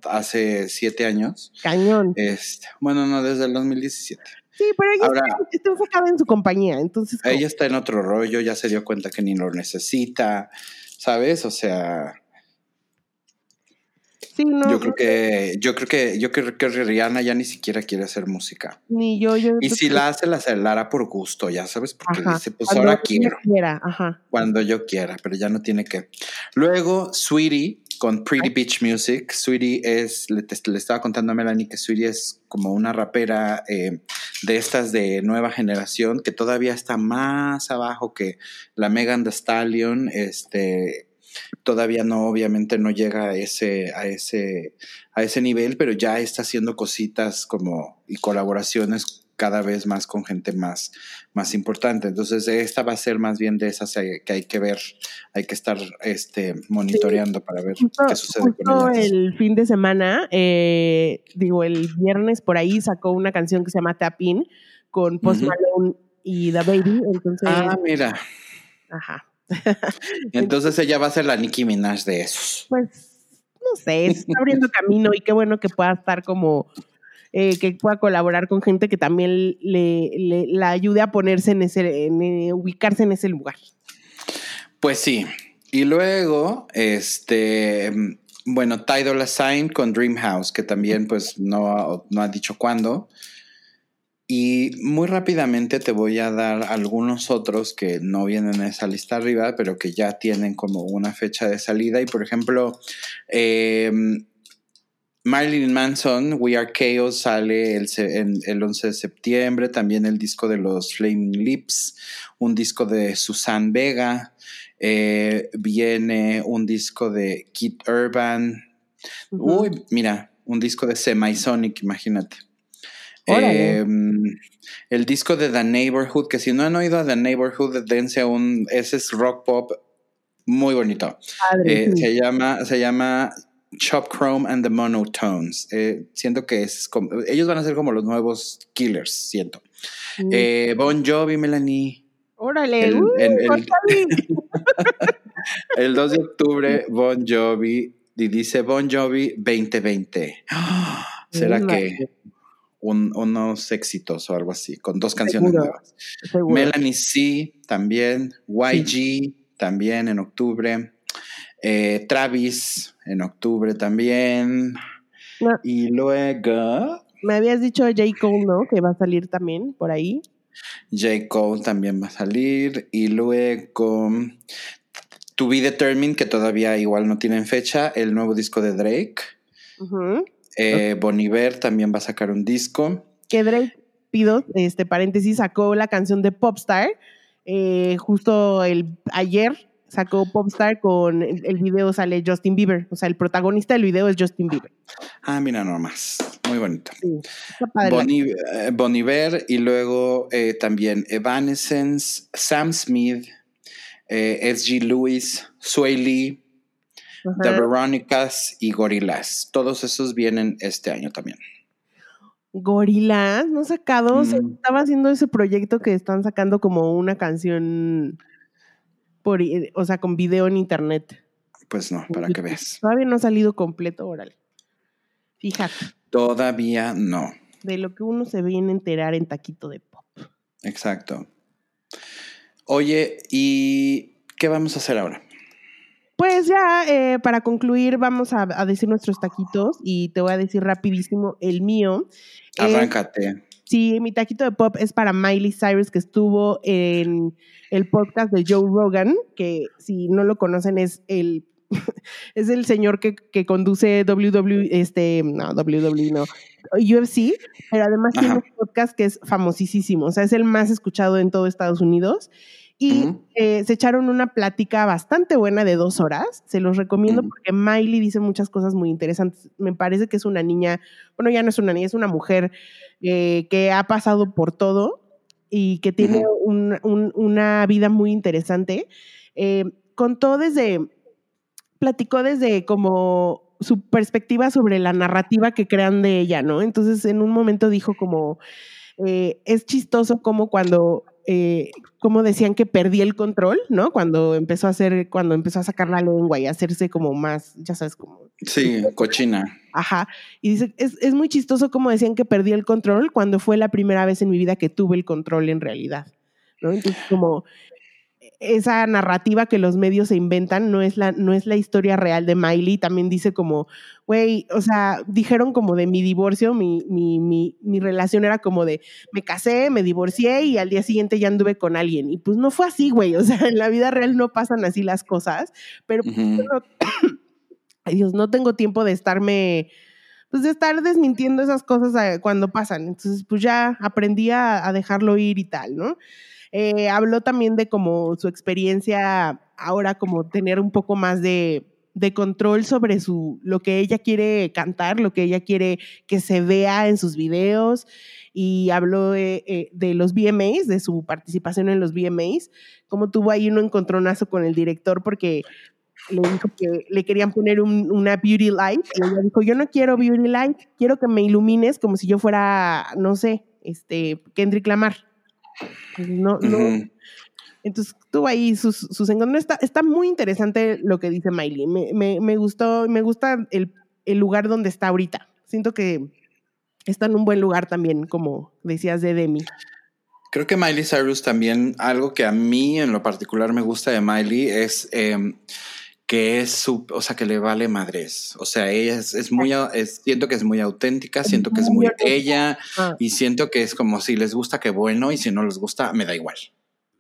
hace siete años. Cañón. Este, bueno, no, desde el 2017. Sí, pero ella está, enfocada en su compañía, entonces. Ella está en otro rollo, ya se dio cuenta que ni lo necesita, ¿sabes? O sea. Sí, no, yo creo que, yo creo que, yo creo que Rihanna ya ni siquiera quiere hacer música. Ni yo, yo. Y si la hace, la hará por gusto, ya sabes, porque dice, pues ahora quiero. Quiera, ajá. Cuando yo quiera, pero ya no tiene que. Luego, Sweetie con Pretty Beach Music. Sweetie es, le, estaba contando a Melanie que Sweetie es como una rapera eh, de estas de nueva generación que todavía está más abajo que la Megan Thee Stallion. Este, todavía no, obviamente no llega a ese, a ese, a ese nivel, pero ya está haciendo cositas como y colaboraciones cada vez más con gente más, más importante. Entonces, esta va a ser más bien de esas que hay que ver, hay que estar este, monitoreando para ver qué sucede con ellas. El fin de semana, eh, digo, el viernes por ahí sacó una canción que se llama Tapin con Post Malone y The Baby. Entonces, ah, mira. Ajá. Entonces ella va a ser la Nicki Minaj de esos. Pues, no sé, está abriendo camino y qué bueno que pueda estar como eh, que pueda colaborar con gente que también le, la ayude a ponerse en ese, en, eh, ubicarse en ese lugar. Pues sí. Y luego, este, bueno, Tidal Assign con Dreamhouse, que también pues no, no ha dicho cuándo. Y muy rápidamente te voy a dar algunos otros que no vienen en esa lista arriba, pero que ya tienen como una fecha de salida. Y por ejemplo, eh, Marilyn Manson, We Are Chaos, sale el, el 11 de septiembre. También el disco de los Flaming Lips, un disco de Susan Vega. Eh, viene un disco de Kit Urban. Uy, mira, un disco de Semisonic, imagínate. Em, el disco de The Neighborhood, que si no han oído a The Neighborhood, dense un. Ese es rock pop muy bonito. Eh, se llama, se llama Chop Chrome and the Monotones. Eh, siento que es como, ellos van a ser como los nuevos killers, siento. Mm. Eh, bon Jovi, Melanie. Órale, el, el, 2 de octubre, Bon Jovi, y dice Bon Jovi 2020. ¿Será que unos éxitos o algo así, con dos canciones nuevas? Melanie C, también. YG, también en octubre. Eh, Travis en octubre también. Y luego. Me habías dicho J. Cole, ¿no? Que va a salir también por ahí. J. Cole también va a salir. Y luego. To Be Determined, que todavía igual no tienen fecha. El nuevo disco de Drake. Eh, Boniver también va a sacar un disco. Que Drake, pido, este paréntesis, sacó la canción de Popstar. Eh, justo el ayer sacó Popstar con el, video sale Justin Bieber, o sea, el protagonista del video es Justin Bieber. Ah, mira nomás, muy bonito. Sí, eh, y luego eh, también Evanescence, Sam Smith, eh, SG Lewis, Sway Lee, The Veronicas y Gorillaz. Todos esos vienen este año también. Gorillaz, no sacado, mm. estaba haciendo ese proyecto que están sacando como una canción por, o sea, con video en internet. Pues no, para que veas. Todavía no ha salido completo, órale. Fíjate. Todavía no. De lo que uno se viene a enterar en taquito de pop. Exacto. Oye, ¿y qué vamos a hacer ahora? Pues ya, eh, para concluir, vamos a, decir nuestros taquitos y te voy a decir rapidísimo el mío. Arráncate. sí, mi taquito de pop es para Miley Cyrus, que estuvo en el podcast de Joe Rogan, que si no lo conocen es el es el señor que, que conduce WW, este, no, WW no, UFC, pero además tiene un podcast que es famosísimo, o sea, es el más escuchado en todo Estados Unidos. Y eh, se echaron una plática bastante buena de dos horas. Se los recomiendo porque Miley dice muchas cosas muy interesantes. Me parece que es una niña, bueno, ya no es una niña, es una mujer eh, que ha pasado por todo y que tiene una vida muy interesante. Eh, contó desde, platicó desde como su perspectiva sobre la narrativa que crean de ella, ¿no? Entonces en un momento dijo como, eh, es chistoso como cuando eh, como decían que perdí el control, ¿no? Cuando empezó a hacer, cuando empezó a sacar la lengua y hacerse como más, ya sabes, como... Sí, cochina. Ajá. Y dice, es, es muy chistoso como decían que perdí el control cuando fue la primera vez en mi vida que tuve el control en realidad, ¿no? Entonces, como esa narrativa que los medios se inventan no es la, no es la historia real de Miley. También dice como, güey, o sea, dijeron como de mi divorcio, mi, mi, mi, mi, relación era como de, me casé, me divorcié y al día siguiente ya anduve con alguien. Y pues no fue así, güey. O sea, en la vida real no pasan así las cosas. Pero, ay Dios, no tengo tiempo de estarme pues de estar desmintiendo esas cosas eh, cuando pasan. Entonces, pues ya aprendí a, a dejarlo ir y tal, ¿no? Eh, habló también de como su experiencia ahora, como tener un poco más de, control sobre su, lo que ella quiere cantar, lo que ella quiere que se vea en sus videos. Y habló de, eh, los VMAs, de su participación en los VMAs, como tuvo ahí un encontronazo con el director porque le dijo que le querían poner una beauty light y ella dijo, yo no quiero beauty light, quiero que me ilumines como si yo fuera, no sé, este, Kendrick Lamar. No, no. Entonces tuvo ahí sus, sus encuentros. Está, está muy interesante lo que dice Miley. Me, me, me gustó, me gusta el, el, lugar donde está ahorita. Siento que está en un buen lugar también, como decías de Demi. Creo que Miley Cyrus también, algo que a mí en lo particular me gusta de Miley es em, que es su, o sea, que le vale madres. O sea, ella es, muy, siento que es muy auténtica, siento que es muy ella ah. y siento que es como si les gusta, que bueno, y si no les gusta, me da igual.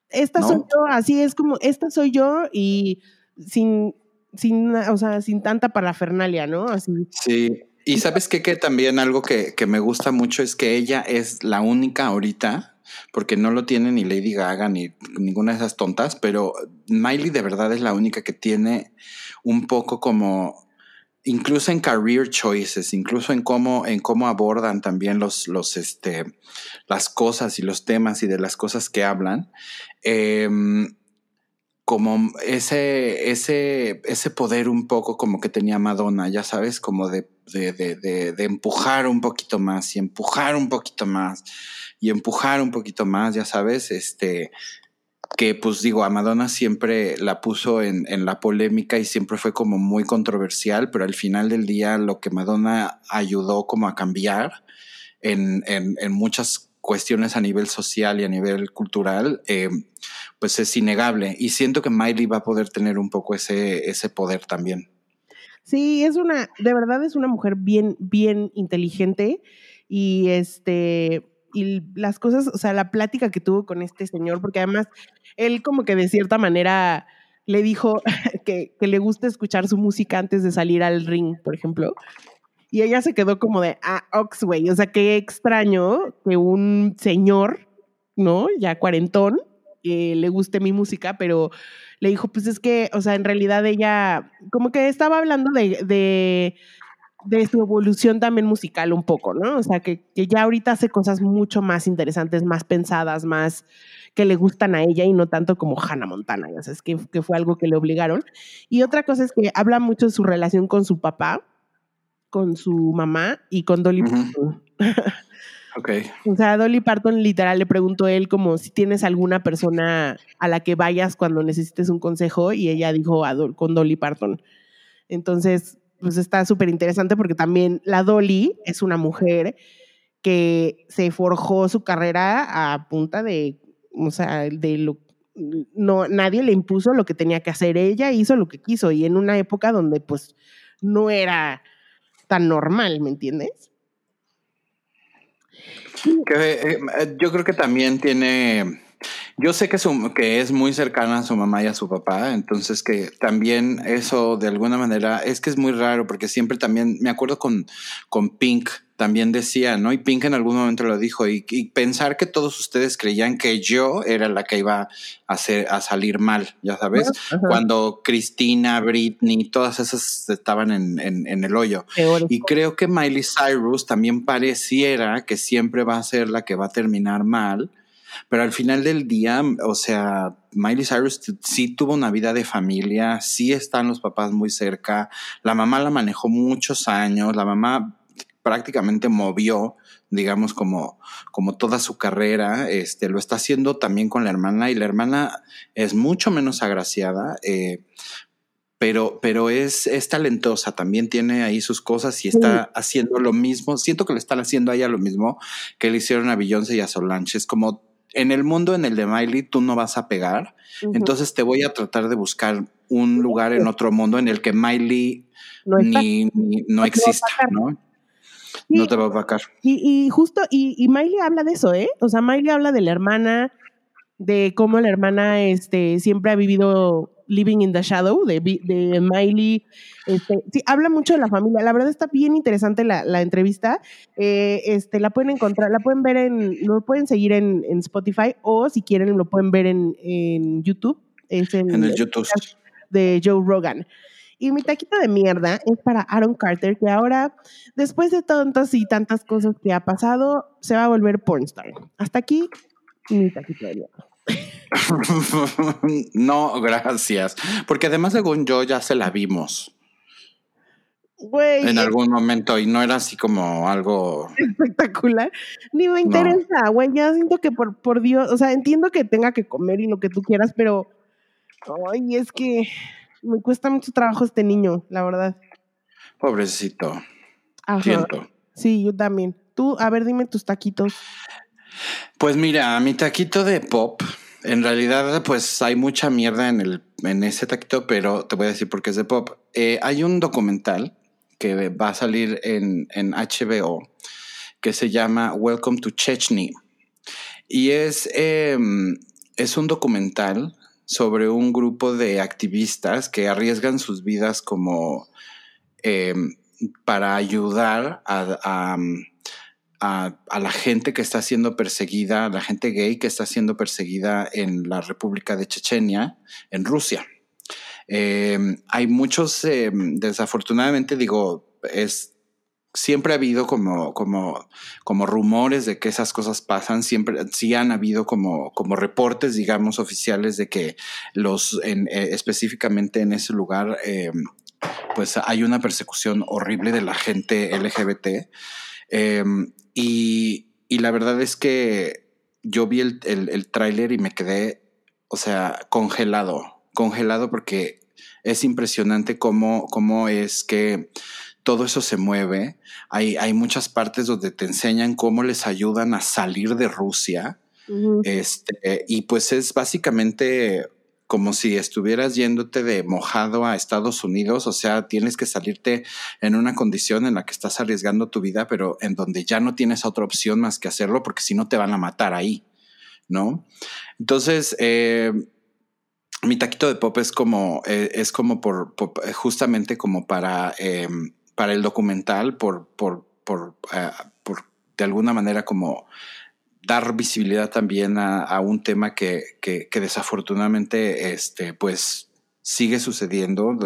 Esta soy yo, así es como, esta soy yo y sin, sin, o sea, sin tanta parafernalia, ¿no? Así. Sí. Y sabes qué, que también algo que, que me gusta mucho es que ella es la única ahorita porque no lo tiene ni Lady Gaga ni ninguna de esas tontas, pero Miley de verdad es la única que tiene un poco como incluso en career choices, incluso en cómo, en cómo abordan también los, los, este, las cosas y los temas y de las cosas que hablan, em, como ese, ese, ese poder un poco como que tenía Madonna, ya sabes, como de, de, de, de empujar un poquito más y empujar un poquito más y empujar un poquito más, ya sabes, este, que pues digo, a Madonna siempre la puso en, en, la polémica y siempre fue como muy controversial, pero al final del día lo que Madonna ayudó como a cambiar en, en, en muchas cuestiones a nivel social y a nivel cultural, eh, pues es innegable. Y siento que Miley va a poder tener un poco ese, ese poder también. Sí, es una, de verdad es una mujer bien, bien inteligente y este, y las cosas, o sea, la plática que tuvo con este señor, porque además él como que de cierta manera le dijo que, que le gusta escuchar su música antes de salir al ring, por ejemplo. Y ella se quedó como de, ah, Oxway, o sea, qué extraño que un señor, ¿no? Ya cuarentón, que le guste mi música, pero le dijo, pues es que, o sea, en realidad ella, como que estaba hablando de de su evolución también musical un poco, ¿no? O sea, que, que, ya ahorita hace cosas mucho más interesantes, más pensadas, más que le gustan a ella y no tanto como Hannah Montana, o sea, es que, que fue algo que le obligaron. Y otra cosa es que habla mucho de su relación con su papá, con su mamá y con Dolly Parton. ok. O sea, Dolly Parton literal le preguntó a él como si tienes alguna persona a la que vayas cuando necesites un consejo y ella dijo con Dolly Parton. Entonces, pues está súper interesante porque también la Dolly es una mujer que se forjó su carrera a punta de, o sea, de lo, no, nadie le impuso lo que tenía que hacer, ella hizo lo que quiso y en una época donde pues no era tan normal, ¿me entiendes? Eh, yo creo que también tiene, Yo sé que, su, que es muy cercana a su mamá y a su papá, entonces que también eso de alguna manera es que es muy raro porque siempre también me acuerdo con, con Pink también decía, ¿no? Y Pink en algún momento lo dijo, y, pensar que todos ustedes creían que yo era la que iba a, hacer, a salir mal, ya sabes, cuando Cristina, Britney, todas esas estaban en, en, el hoyo. Y creo que Miley Cyrus también pareciera que siempre va a ser la que va a terminar mal pero al final del día, o sea, Miley Cyrus sí tuvo una vida de familia, sí están los papás muy cerca, la mamá la manejó muchos años, la mamá prácticamente movió, digamos, como, como toda su carrera, este, lo está haciendo también con la hermana y la hermana es mucho menos agraciada, eh, pero, pero es, es talentosa, también tiene ahí sus cosas y está haciendo lo mismo. Siento que le están haciendo a ella lo mismo que le hicieron a Beyoncé y a Solange. Es como en el mundo en el de Miley tú no vas a pegar, entonces te voy a tratar de buscar un lugar en otro mundo en el que Miley no, ni, no, exista, ¿no? no te va a vacar. Y, justo, y, y, Miley habla de eso, ¿eh? O sea, Miley habla de la hermana, de cómo la hermana este, siempre ha vivido Living in the Shadow de, de Miley. Este, sí, habla mucho de la familia. La verdad está bien interesante la, la entrevista. Eh, este, la pueden encontrar, la pueden ver en, lo pueden seguir en, en Spotify o si quieren lo pueden ver en, en YouTube. Es en, en el YouTube. De Joe Rogan. Y mi taquito de mierda es para Aaron Carter, que ahora, después de tantas y tantas cosas que ha pasado, se va a volver pornstar. Hasta aquí, mi taquito de mierda. no, gracias. Porque además, según yo, ya se la vimos. en algún momento y no era así como algo espectacular. Ni me interesa, güey. Ya siento que por, por Dios, o sea, entiendo que tenga que comer y lo que tú quieras, pero ay, es que me cuesta mucho trabajo este niño, la verdad. Pobrecito. Siento. Sí, yo también. Tú, a ver, dime tus taquitos. Pues mira, mi taquito de pop, en realidad, pues hay mucha mierda en, el, en ese taquito, pero te voy a decir por qué es de pop. Eh, hay un documental que va a salir en, en HBO que se llama Welcome to Chechny. Y es, em, es un documental sobre un grupo de activistas que arriesgan sus vidas como em, para ayudar a, la gente que está siendo perseguida, a la gente gay que está siendo perseguida en la República de Chechenia, en Rusia. Eh, hay muchos, eh, desafortunadamente digo, es, siempre ha habido como, como, como rumores de que esas cosas pasan, siempre sí han habido como, como reportes, digamos, oficiales de que los, eh, específicamente en ese lugar, pues hay una persecución horrible de la gente LGBT. Y, la verdad es que yo vi el, el, tráiler y me quedé, o sea, congelado, congelado porque es impresionante cómo, cómo es que todo eso se mueve. Hay, hay muchas partes donde te enseñan cómo les ayudan a salir de Rusia. este, y pues es básicamente como si estuvieras yéndote de mojado a Estados Unidos, o sea, tienes que salirte en una condición en la que estás arriesgando tu vida, pero en donde ya no tienes otra opción más que hacerlo, porque si no te van a matar ahí, ¿no? Entonces, eh, mi taquito de pop es como, eh, es como por, justamente como para, eh, para el documental, por, por, por, por de alguna manera como dar visibilidad también a, un tema que, desafortunadamente este, pues, sigue sucediendo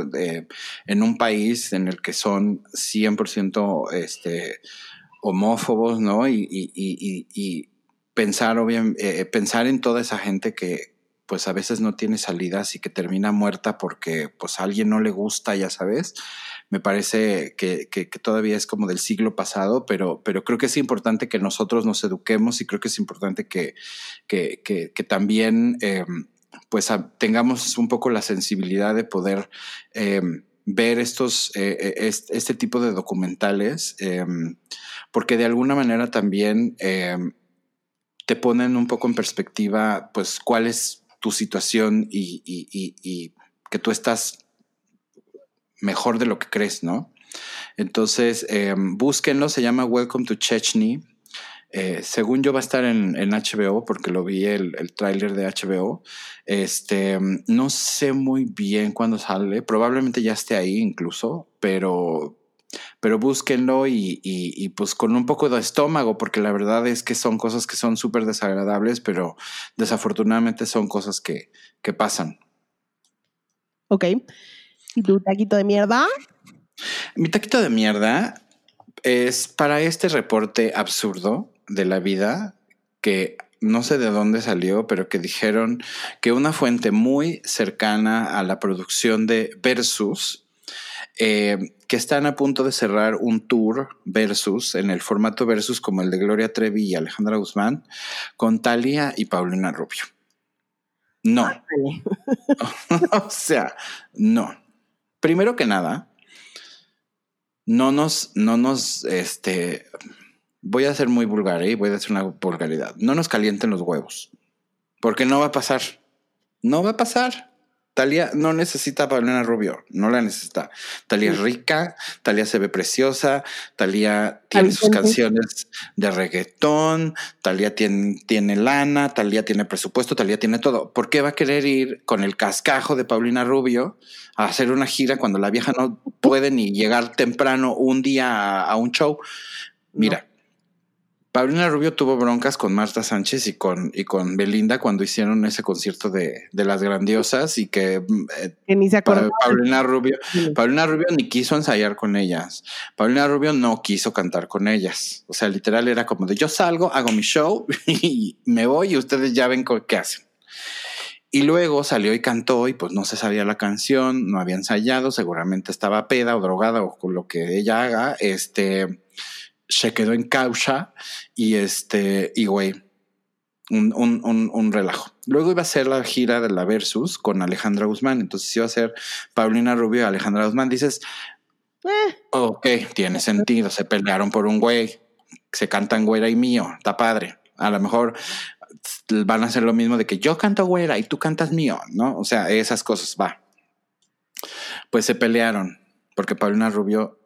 en un país en el que son 100% este, homófobos, ¿no? Y, pensar, obviamente, eh, pensar en toda esa gente que pues a veces no tiene salidas y que termina muerta porque pues a alguien no le gusta, ya sabes me parece que, todavía es como del siglo pasado, pero, pero creo que es importante que nosotros nos eduquemos y creo que es importante que, que, también eh, pues tengamos un poco la sensibilidad de poder eh, ver estos, eh, este, tipo de documentales, porque de alguna manera también te ponen un poco en perspectiva pues cuál es tu situación y que tú estás mejor de lo que crees, ¿no? Entonces, eh, búsquenlo, se llama Welcome to Chechny. Eh, según yo va a estar en, HBO porque lo vi el, el tráiler de HBO. Este, no sé muy bien cuándo sale, probablemente ya esté ahí incluso, pero, pero búsquenlo y, y, pues con un poco de estómago, porque la verdad es que son cosas que son súper desagradables, pero desafortunadamente son cosas que, que pasan. Ok. ¿Y tu taquito de mierda? Mi taquito de mierda es para este reporte absurdo de la vida que no sé de dónde salió, pero que dijeron que una fuente muy cercana a la producción de Versus, eh, que están a punto de cerrar un tour Versus, en el formato Versus como el de Gloria Trevi y Alejandra Guzmán, con Talia y Paulina Rubio. No. o sea, no. Primero que nada, no nos, no nos, este, voy a ser muy vulgar y ¿eh? voy a decir una vulgaridad. No nos calienten los huevos, porque no va a pasar. No va a pasar. Talia no necesita a Paulina Rubio, no la necesita. Talia es rica, Talia se ve preciosa, Talia tiene sus canciones de reggaetón, Talia tiene, tiene lana, Talia tiene presupuesto, Talia tiene todo. ¿Por qué va a querer ir con el cascajo de Paulina Rubio a hacer una gira cuando la vieja no puede ni llegar temprano un día a, un show? Mira, Paulina Rubio tuvo broncas con Marta Sánchez y con, y con Belinda cuando hicieron ese concierto de, las grandiosas y que, eh, ni se Paulina Rubio, Paulina Rubio ni quiso ensayar con ellas. Paulina Rubio no quiso cantar con ellas. O sea, literal era como de yo salgo, hago mi show y me voy y ustedes ya ven qué hacen. Y luego salió y cantó y pues no se sabía la canción, no había ensayado, seguramente estaba peda o drogada o con lo que ella haga. Este se quedó en causa y este, y güey, un, un, un, relajo. Luego iba a ser la gira de la Versus con Alejandra Guzmán. Entonces iba a ser Paulina Rubio y Alejandra Guzmán. Dices, eh. ok, tiene sentido. Se pelearon por un güey. Se cantan güera y mío. Está padre. A lo mejor van a hacer lo mismo de que yo canto güera y tú cantas mío, ¿no? O sea, esas cosas, va. Pues se pelearon porque Paulina Rubio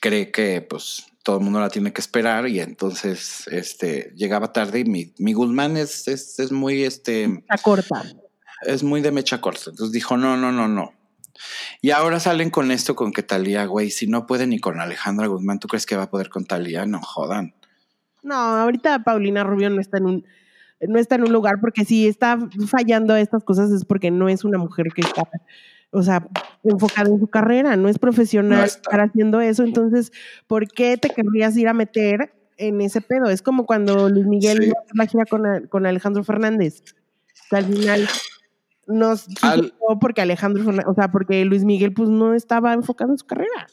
cree que pues todo el mundo la tiene que esperar y entonces este llegaba tarde y mi, mi Guzmán es, es, muy este mecha corta. Es muy de mecha corta. Entonces dijo, no, no, no, no. Y ahora salen con esto con que Talía, güey, si no puede ni con Alejandra Guzmán, ¿tú crees que va a poder con Talía? No jodan. No, ahorita Paulina Rubio no está en un no está en un lugar porque si está fallando estas cosas es porque no es una mujer que está o sea, enfocada en su carrera, no es profesional estar haciendo eso, entonces, ¿por qué te querrías ir a meter en ese pedo? Es como cuando Luis Miguel sí. la gira con, Alejandro Fernández. al final nos Al... porque Alejandro Fernández, o sea, porque Luis Miguel pues no estaba enfocado en su carrera.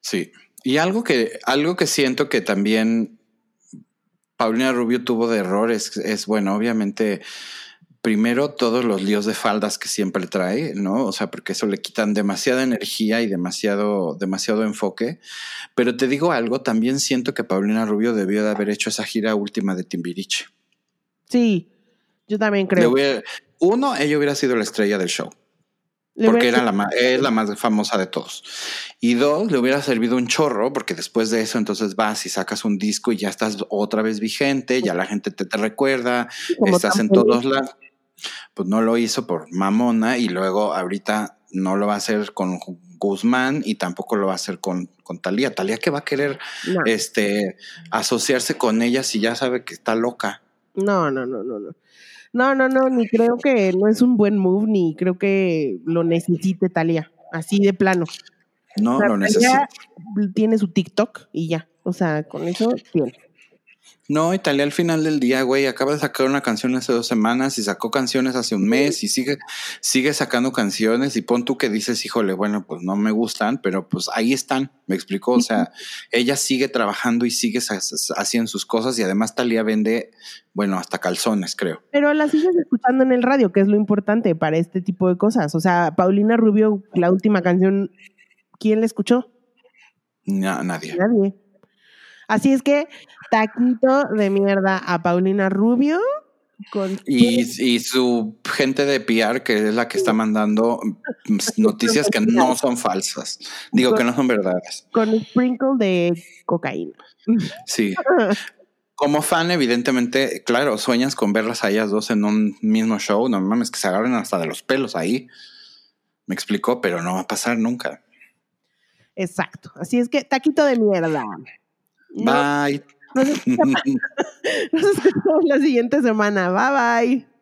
Sí. Y algo que, algo que siento que también Paulina Rubio tuvo de errores es bueno, obviamente primero todos los líos de faldas que siempre trae, ¿no? O sea, porque eso le quitan demasiada energía y demasiado, demasiado enfoque. Pero te digo algo, también siento que Paulina Rubio debió de haber hecho esa gira última de Timbiriche. Sí, yo también creo. uno, ella hubiera sido la estrella del show. porque era la, es la más famosa de todos. Y dos, le hubiera servido un chorro, porque después de eso entonces vas y sacas un disco y ya estás otra vez vigente, ya la gente te, te recuerda, estás en todos lados pues no lo hizo por mamona y luego ahorita no lo va a hacer con Guzmán y tampoco lo va a hacer con, con Talía. Talía que va a querer este asociarse con ella si ya sabe que está loca. No, no, no, no, no. No, no, no, ni creo que no es un buen move, ni creo que lo necesite Talía, así de plano. No, lo necesita. Tiene su TikTok y ya. O sea, con eso tiene. No, Italia al final del día, güey, acaba de sacar una canción hace dos semanas y sacó canciones hace un mes y sigue, sigue sacando canciones y pon tú que dices, híjole, bueno, pues no me gustan, pero pues ahí están, me explicó, o sea, ella sigue trabajando y sigue haciendo sus cosas y además Talía vende, bueno, hasta calzones, creo. Pero la sigues escuchando en el radio, que es lo importante para este tipo de cosas. O sea, Paulina Rubio, la última canción, ¿quién la escuchó? nadie. Nadie. Así es que taquito de mierda a Paulina Rubio. Con y, y, su gente de PR, que es la que está mandando noticias que no son falsas. Digo que no son verdades. Con sprinkle de cocaína. Sí. como fan, evidentemente, claro, sueñas con verlas a ellas dos en un mismo show. No mames, que se agarren hasta de los pelos ahí. Me explicó, pero no va a pasar nunca. Exacto. Así es que, taquito de mierda. Bye. nos escuchamos la siguiente semana. Bye bye.